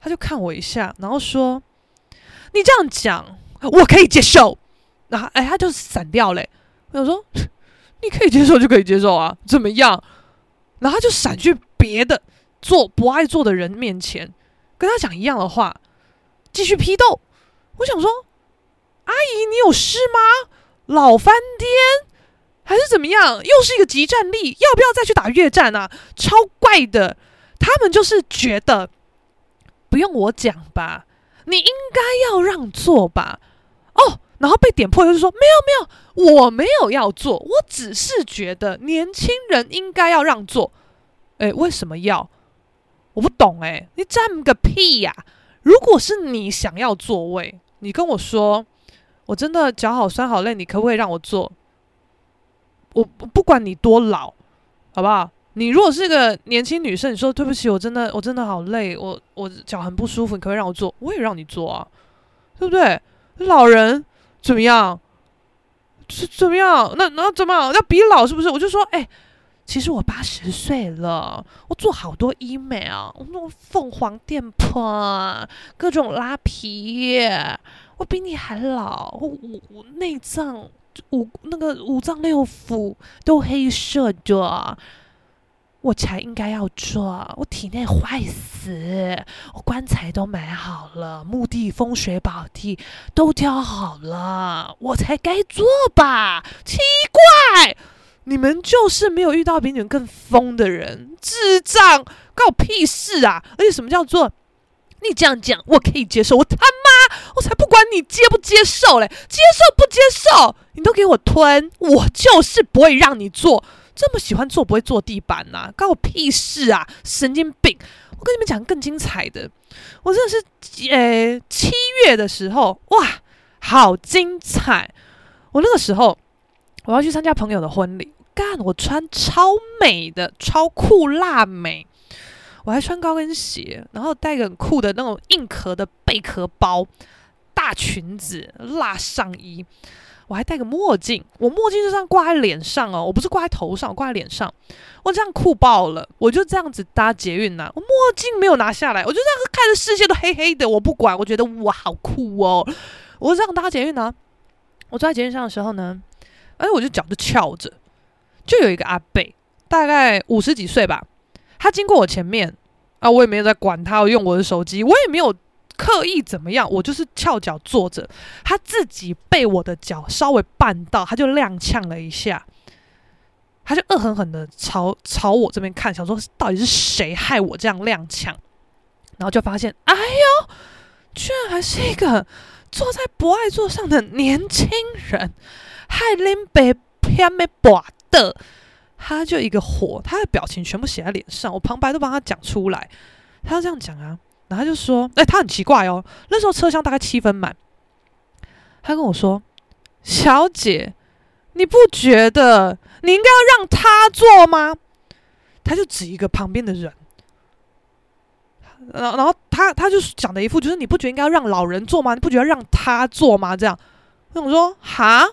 他就看我一下，然后说：“你这样讲，我可以接受。”然后，哎，他就闪掉嘞。我想说。你可以接受就可以接受啊，怎么样？然后就闪去别的坐不爱坐的人面前，跟他讲一样的话，继续批斗。我想说，阿姨，你有事吗？老翻天还是怎么样？又是一个即战力，要不要再去打越战啊？超怪的，他们就是觉得不用我讲吧，你应该要让座吧？哦。然后被点破，就是说没有没有，我没有要做，我只是觉得年轻人应该要让座。哎，为什么要？我不懂哎，你站个屁呀！如果是你想要座位，你跟我说，我真的脚好酸好累，你可不可以让我坐？我不管你多老，好不好？你如果是个年轻女生，你说对不起，我真的我真的好累，我我脚很不舒服，你可不可以让我坐？我也让你坐啊，对不对？老人。怎么样？是怎么样？那那怎么？要比老是不是？我就说，哎，其实我八十岁了，我做好多医美啊，我弄凤凰电波，各种拉皮，我比你还老，我我内脏五那个五脏六腑都黑色的。我才应该要做，我体内坏死，我棺材都买好了，墓地风水宝地都挑好了，我才该做吧？奇怪，你们就是没有遇到比你们更疯的人，智障，关我屁事啊！而且什么叫做你这样讲，我可以接受？我他妈，我才不管你接不接受嘞，接受不接受，你都给我吞，我就是不会让你做。这么喜欢坐不会坐地板呐、啊？关我屁事啊！神经病！我跟你们讲更精彩的，我真的是，呃，七月的时候，哇，好精彩！我那个时候我要去参加朋友的婚礼，干，我穿超美的，超酷辣美，我还穿高跟鞋，然后带个很酷的那种硬壳的贝壳包，大裙子，辣上衣。我还戴个墨镜，我墨镜就这样挂在脸上哦，我不是挂在头上，挂在脸上，我这样酷爆了，我就这样子搭捷运呐、我墨镜没有拿下来，我就这样看着视线都黑黑的，我不管，我觉得哇好酷哦，我这样搭捷运呢，我坐在捷运上的时候呢，哎，我就脚就翘着，就有一个阿伯，大概五十几岁吧，他经过我前面啊，我也没有在管他，我用我的手机，我也没有。刻意怎么样？我就是翘脚坐着，他自己被我的脚稍微绊到，他就踉跄了一下，他就恶狠狠的朝朝我这边看，想说到底是谁害我这样踉跄？然后就发现，哎呦，居然还是一个坐在不爱坐上的年轻人，害林北偏没拔的。他就一个火，他的表情全部写在脸上，我旁白都帮他讲出来。他就这样讲啊，然后他就说：“哎、他很奇怪哦。那时候车厢大概七分满，他跟我说：‘小姐，你不觉得你应该要让他坐吗？’他就指一个旁边的人，然后然后他他就讲的一副就是你不觉得应该要让老人坐吗？你不觉得让他坐吗？这样，那我说哈，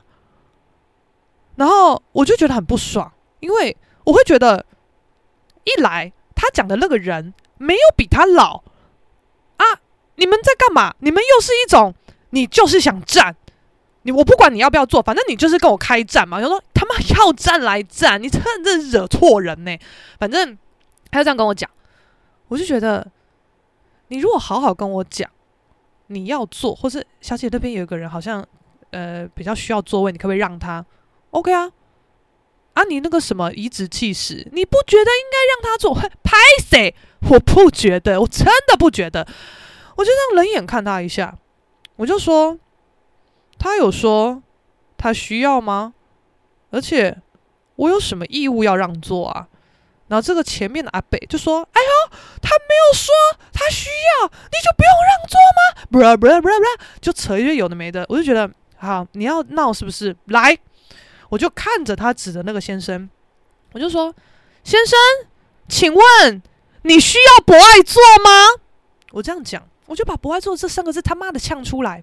然后我就觉得很不爽。”因为我会觉得，一来他讲的那个人没有比他老，你们在干嘛？你们又是一种，你就是想战，你我不管你要不要做，反正你就是跟我开战嘛。就说他妈要战来战，你真的惹错人呢。反正他就这样跟我讲，我就觉得，你如果好好跟我讲，你要做，或是小姐那边有一个人好像呃比较需要座位，你可不可以让他？OK 啊。啊，你那个什么颐指气使，你不觉得应该让他做？拍谁？我不觉得，我真的不觉得。我就这样冷眼看他一下，我就说，他有说他需要吗？而且我有什么义务要让座啊？然后这个前面的阿北就说：“哎呦，他没有说他需要，你就不用让座吗？”不啦不啦不啦不啦，就扯一些有的没的。我就觉得，好，你要闹是不是？来。我就看着他指的那个先生，我就说：“先生，请问你需要博爱座吗？”我这样讲，我就把“不爱做”这三个字他妈的呛出来，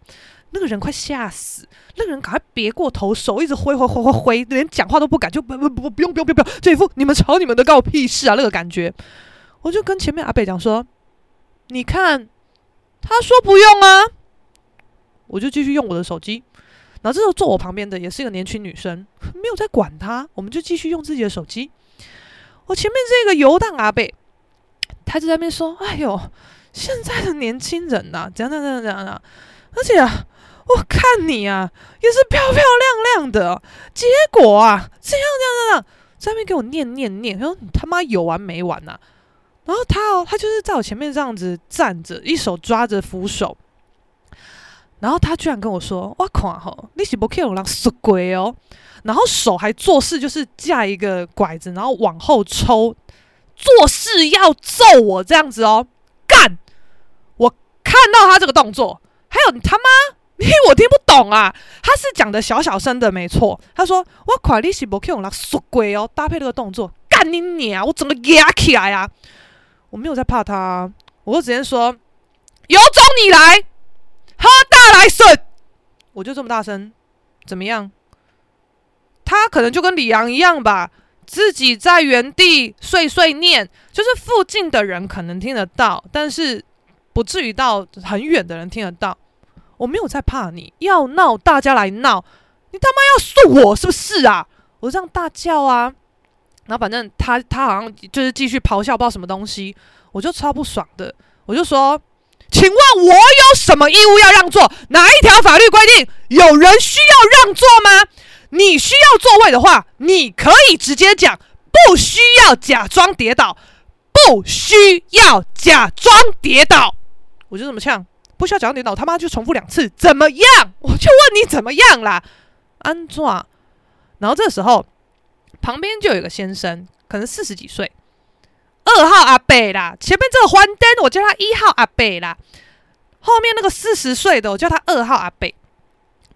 那个人快吓死，那个人赶快别过头，手一直挥挥挥挥挥，连讲话都不敢，就不不不不用不用不用不用，这一副你们吵你们的，关我屁事啊那个感觉。我就跟前面阿北讲说：“你看，他说不用啊。”我就继续用我的手机。然后这时候坐我旁边的也是一个年轻女生，没有在管他，我们就继续用自己的手机。我前面这个游荡阿贝，他就在那边说：“哎呦，现在的年轻人呐，怎样怎样怎样的，而且啊，我看你啊，也是漂漂亮亮的，结果啊，这样这样这样，在那边给我念念念，他说你他妈有完没完呐？然后他哦，他就是在我前面这样子站着，一手抓着扶手。”然后他居然跟我说：“哇，看吼，你是不可以让死鬼哦。”然后手还做事，就是架一个拐子，然后往后抽，做事要揍我这样子哦。看到他这个动作，还有他妈，因为我听不懂啊。他是讲的小小声的，没错。他说：“哇，看你是不可以让死鬼哦。”搭配这个动作，干你娘！我整个压起来啊！我没有在怕他，我就直接说：“有种你来！”喝大来顺，我就这么大声，怎么样？他可能就跟李阳一样吧，自己在原地碎碎念，就是附近的人可能听得到，但是不至于到很远的人听得到。我没有在怕你，要闹大家来闹，你他妈要诉我是不是啊？我这样大叫啊，然后反正他他好像就是继续咆哮，不知道什么东西，我就超不爽的，我就说。请问我有什么义务要让座？哪一条法律规定有人需要让座吗？你需要座位的话，你可以直接讲，不需要假装跌倒，不需要假装跌倒。我就这么呛，不需要假装跌倒，他妈就重复两次，怎么样？我就问你怎么样啦？安怎？然后这时候旁边就有个先生，可能四十几岁。二号阿伯啦，前面这个黄灯我叫他一号阿伯啦，后面那个四十岁的我叫他二号阿伯。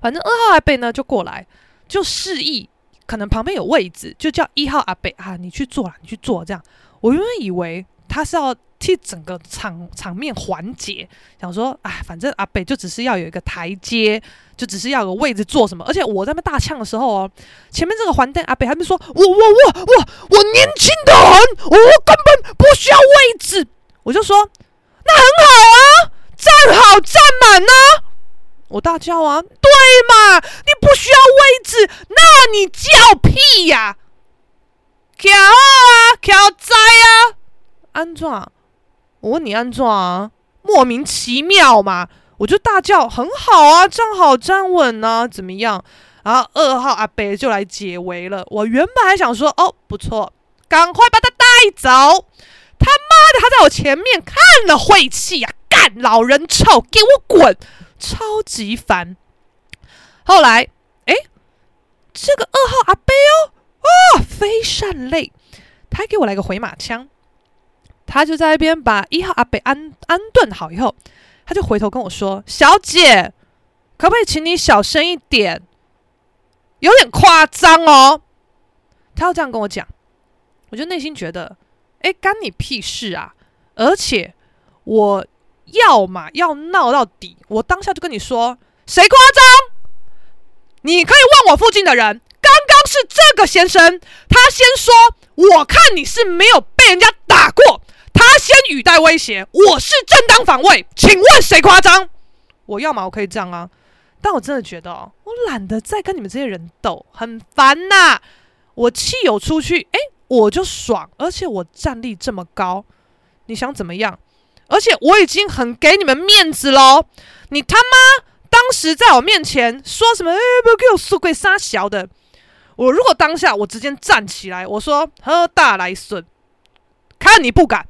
反正二号阿伯呢就过来，就示意可能旁边有位置，就叫一号阿伯啊，你去坐啦，你去坐这样。我原本以为他是要替整个场场面缓解，想说哎，反正阿北就只是要有一个台阶。就只是要有个位置坐什么，而且我在那大呛的时候哦，前面这个黄灯阿北还没说，我我我我我年轻的很，我根本不需要位置，我就说那很好啊，站好站满呢，我大叫啊，对嘛，你不需要位置，那你叫屁呀，巧啊巧哉啊，安怎？我问你安怎啊？莫名其妙嘛。我就大叫，很好啊，站好站稳啊，怎么样？然后二号阿伯就来解围了。我原本还想说，哦，不错，赶快把他带走。他妈的，他在我前面看了晦气呀，干老人臭，给我滚，超级烦。后来，哎，这个二号阿伯哦，啊，非善类，他还给我来个回马枪。他就在一边把一号阿伯安安顿好以后，他就回头跟我说：“小姐，可不可以请你小声一点？有点夸张哦。”他要这样跟我讲，我就内心觉得：“哎，干你屁事啊！”而且我要嘛要闹到底，我当下就跟你说：“谁夸张？你可以问我附近的人。刚刚是这个先生，他先说，我看你是没有被人家打过。”他先语带威胁，我是正当防卫，请问谁夸张？我要嘛，我可以这样啊，但我真的觉得哦，我懒得再跟你们这些人斗，很烦呐。我气有出去，哎，我就爽，而且我战力这么高，你想怎么样？而且我已经很给你们面子喽，你他妈当时在我面前说什么？哎，不要给我输鬼杀小的。我如果当下我直接站起来，我说喝大来顺，看你不敢。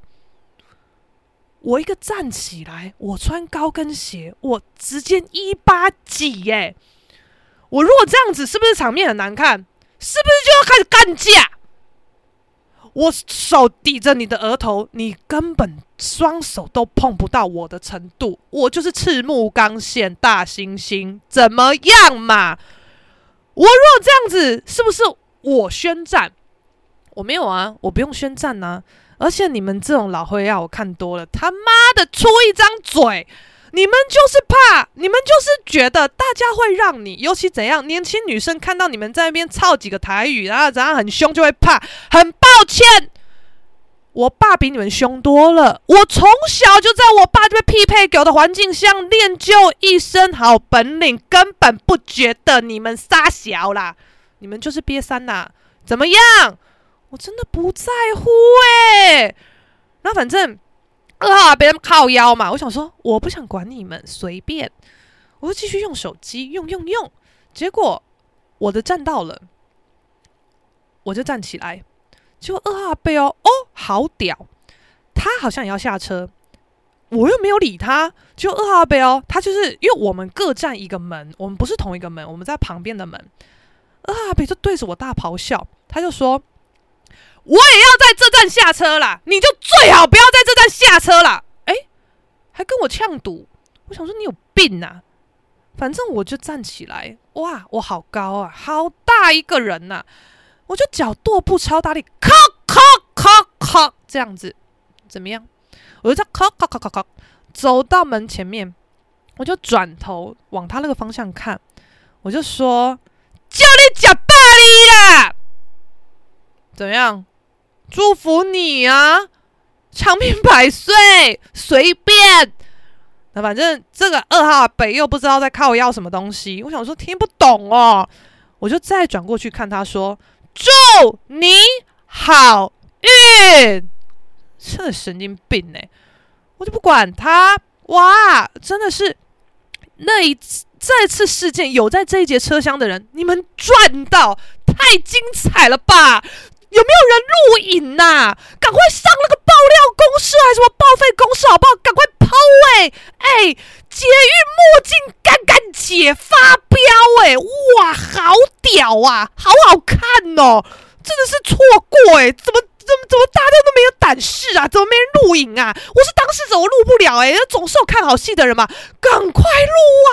我一个站起来，我穿高跟鞋，我直接一八几耶！我如果这样子，是不是场面很难看？是不是就要开始干架？我手抵着你的额头，你根本双手都碰不到我的程度，我就是赤木刚宪大猩猩，怎么样嘛？我如果这样子，是不是我宣战？我没有啊，我不用宣战呐、啊。而且你们这种老灰啊，我看多了，他妈的出一张嘴，你们就是怕，你们就是觉得大家会让你，尤其怎样，年轻女生看到你们在那边操几个台语，然后怎样很凶就会怕。很抱歉，我爸比你们凶多了，我从小就在我爸这边匹配狗的环境下练就一身好本领，根本不觉得你们撒小啦，你们就是瘪三呐，怎么样？我真的不在乎哎、那反正二号被他们靠腰嘛，我想说我不想管你们，随便，我就继续用手机用用用。结果我的站到了，我就站起来，结果二号被哦哦好屌，他好像也要下车，我又没有理他。就二号被哦，他就是因为我们各站一个门，我们不是同一个门，我们在旁边的门。二号被就对着我大咆哮，他就说。我也要在这站下车啦，你就最好不要在这站下车啦。哎，还跟我呛赌，我想说你有病呐！反正我就站起来，哇，我好高啊，好大一个人呐！我就脚跺步超大力，咔咔咔咔这样子，怎么样？我就这样咔咔咔咔咔走到门前面，我就转头往他那个方向看，我就说：叫你假霸力啦！怎么样？祝福你啊，长命百岁，随便。那反正这个二号北又不知道在靠要什么东西，我想说听不懂哦，我就再转过去看他说：“祝你好运。”这神经病呢、我就不管他。哇，真的是那一次这次事件有在这一节车厢的人，你们赚到，太精彩了吧！有没有人录影呐、赶快上那个爆料公式还是什么报废公式好不好？赶快抛哎哎！捷运墨镜干干姐发飙哎、哇，好屌啊，好好看哦！真的是错过哎、怎么怎么怎么大家都没有胆识啊？怎么没人录影啊？我是当事者，我录不了哎、欸，总是有看好戏的人嘛，赶快录啊！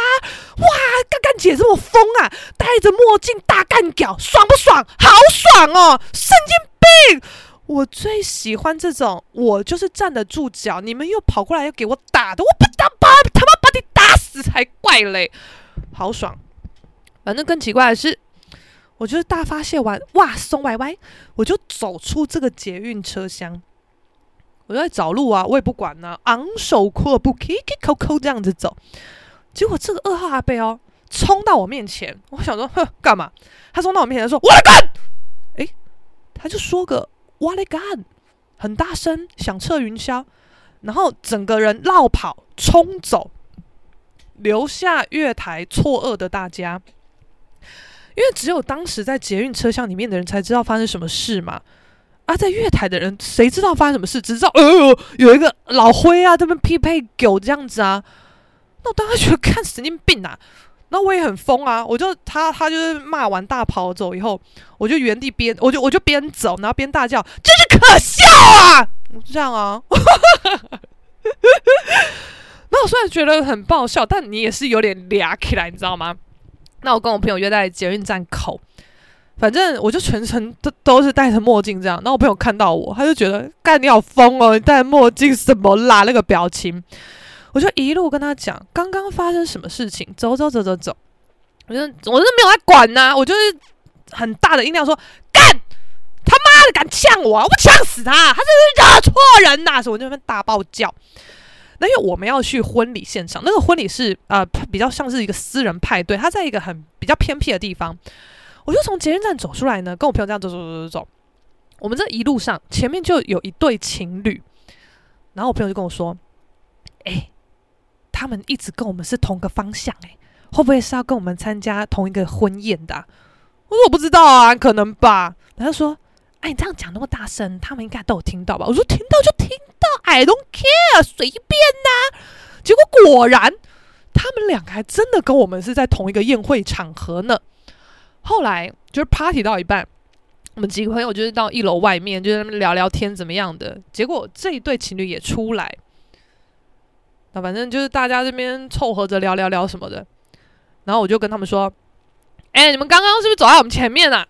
哇，干干姐这么疯啊，戴着墨镜大干屌，爽不爽？好爽哦！神经病！我最喜欢这种，我就是站得住脚，你们又跑过来要给我打的，我不打把他妈把你打死才怪嘞！好爽，反正更奇怪的是，我就是大发泄完，哇，松歪歪，我就走出这个捷运车厢，我就在找路啊，我也不管呢、昂首阔步，K K 扣扣这样子走。结果这个二号阿伯哦，冲到我面前，我想说，哼，干嘛？他冲到我面前说：“我来干！”哎，他就说个“我来干”，很大声，响彻云霄，然后整个人绕跑冲走，留下月台错愕的大家。因为只有当时在捷运车厢里面的人才知道发生什么事嘛。啊，在月台的人谁知道发生什么事？只知道，呃，有一个老灰啊，这边匹配狗这样子啊。那我当时觉得看神经病啊！那我也很疯啊！我就他他就是骂完大跑走以后，我就原地边我就我就边走，然后边大叫，真是可笑啊！这样啊。那我虽然觉得很爆笑，但你也是有点嗲起来，你知道吗？那我跟我朋友约在捷运站口，反正我就全程都都是戴着墨镜这样。那我朋友看到我，他就觉得干你好疯哦，你戴墨镜什么啦？那个表情，我就一路跟他讲刚刚发生什么事情，走走走走走。我就我是没有在管呐、我就是很大的音量说干他妈的敢呛我，我不呛死他，他真是惹错人呐、啊！所以我就在那边大爆叫。那因为我们要去婚礼现场，那个婚礼是呃比较像是一个私人派对，它在一个很比较偏僻的地方。我就从捷运站走出来呢，跟我朋友这样走走走走走。我们这一路上前面就有一对情侣，然后我朋友就跟我说：“哎、他们一直跟我们是同个方向、哎，会不会是要跟我们参加同一个婚宴的、？”我说：“我不知道啊，可能吧。”然后说。哎，你这样讲那么大声，他们应该都有听到吧？我说听到就听到，I don't care，随便呐、结果果然，他们两个还真的跟我们是在同一个宴会场合呢。后来就是 party 到一半，我们几个朋友就是到一楼外面，就在那边聊聊天怎么样的。结果这一对情侣也出来，那反正就是大家这边凑合着聊聊聊什么的。然后我就跟他们说：“哎，你们刚刚是不是走在我们前面啊？”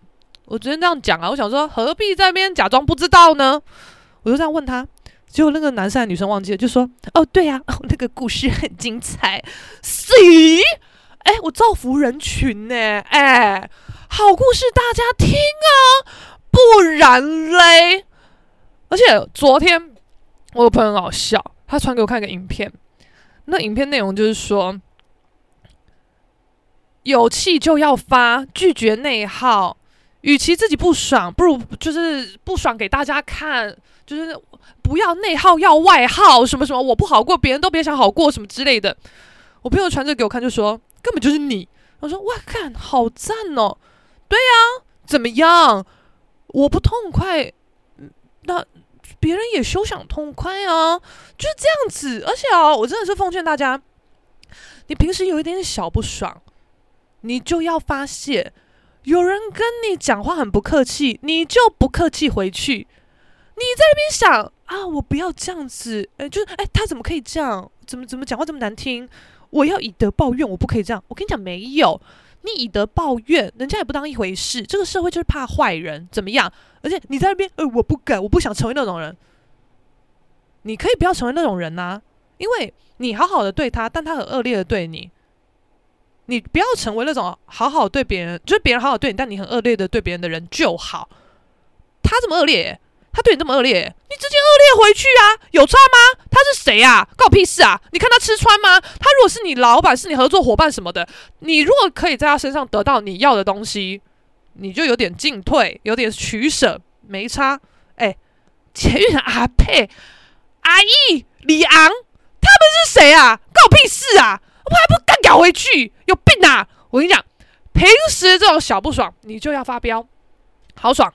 我昨天这样讲啊，我想说何必在那边假装不知道呢？我就这样问他，结果那个男生还女生忘记了，就说：“哦，对呀、那个故事很精彩。”咦？哎，我造福人群呢！哎，好故事大家听啊，不然嘞？而且昨天我有朋友很好笑，他传给我看一个影片，那影片内容就是说，有气就要发，拒绝内耗。与其自己不爽，不如就是不爽给大家看，就是不要内耗，要外耗，什么什么，我不好过，别人都别想好过，什么之类的。我朋友传这给我看，就说根本就是你。我说哇，看好赞哦，对呀，怎么样？我不痛快，那别人也休想痛快啊，就是这样子。而且啊，我真的是奉劝大家，你平时有一点小不爽，你就要发泄。有人跟你讲话很不客气，你就不客气回去。你在那边想啊，我不要这样子，哎，就是哎，他怎么可以这样？怎么怎么讲话这么难听？我要以德报怨，我不可以这样。我跟你讲，没有，你以德报怨，人家也不当一回事。这个社会就是怕坏人，怎么样？而且你在那边，呃，我不敢，我不想成为那种人。你可以不要成为那种人呐，因为你好好的对他，但他很恶劣的对你。你不要成为那种好好对别人，就是别人好好对你，但你很恶劣的对别人的人就好。他这么恶劣，他对你这么恶劣，你直接恶劣回去啊，有差吗？他是谁啊？关我屁事啊！你看他吃穿吗？他如果是你老板，是你合作伙伴什么的，你如果可以在他身上得到你要的东西，你就有点进退，有点取舍，没差。哎，捷运阿佩、阿义、李昂，他们是谁啊？关我屁事啊！我还不干搞回去，有病啊！我跟你讲，平时这种小不爽，你就要发飙，好爽！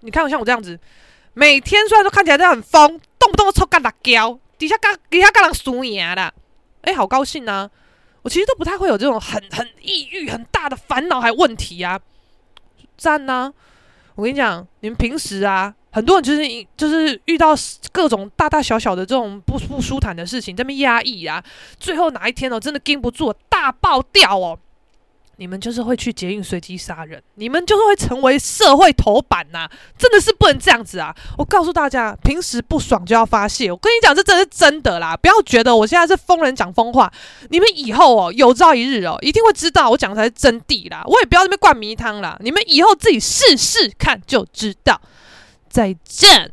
你看我像我这样子，每天虽然说看起来都很疯，动不动就抽干辣椒，底下干底下干人输赢的，哎，好高兴啊！我其实都不太会有这种很很抑郁、很大的烦恼还问题啊，赞呐、我跟你讲，你们平时啊。很多人就是就是遇到各种大大小小的这种不不舒坦的事情，这么压抑啊，最后哪一天哦，真的禁不住大爆掉哦，你们就是会去捷运随机杀人，你们就是会成为社会头版呐、真的是不能这样子啊！我告诉大家，平时不爽就要发泄。我跟你讲，这真的是真的啦，不要觉得我现在是疯人讲疯话，你们以后哦，有朝一日哦，一定会知道我讲的才是真谛啦。我也不要这边灌迷汤啦，你们以后自己试试看就知道。再见。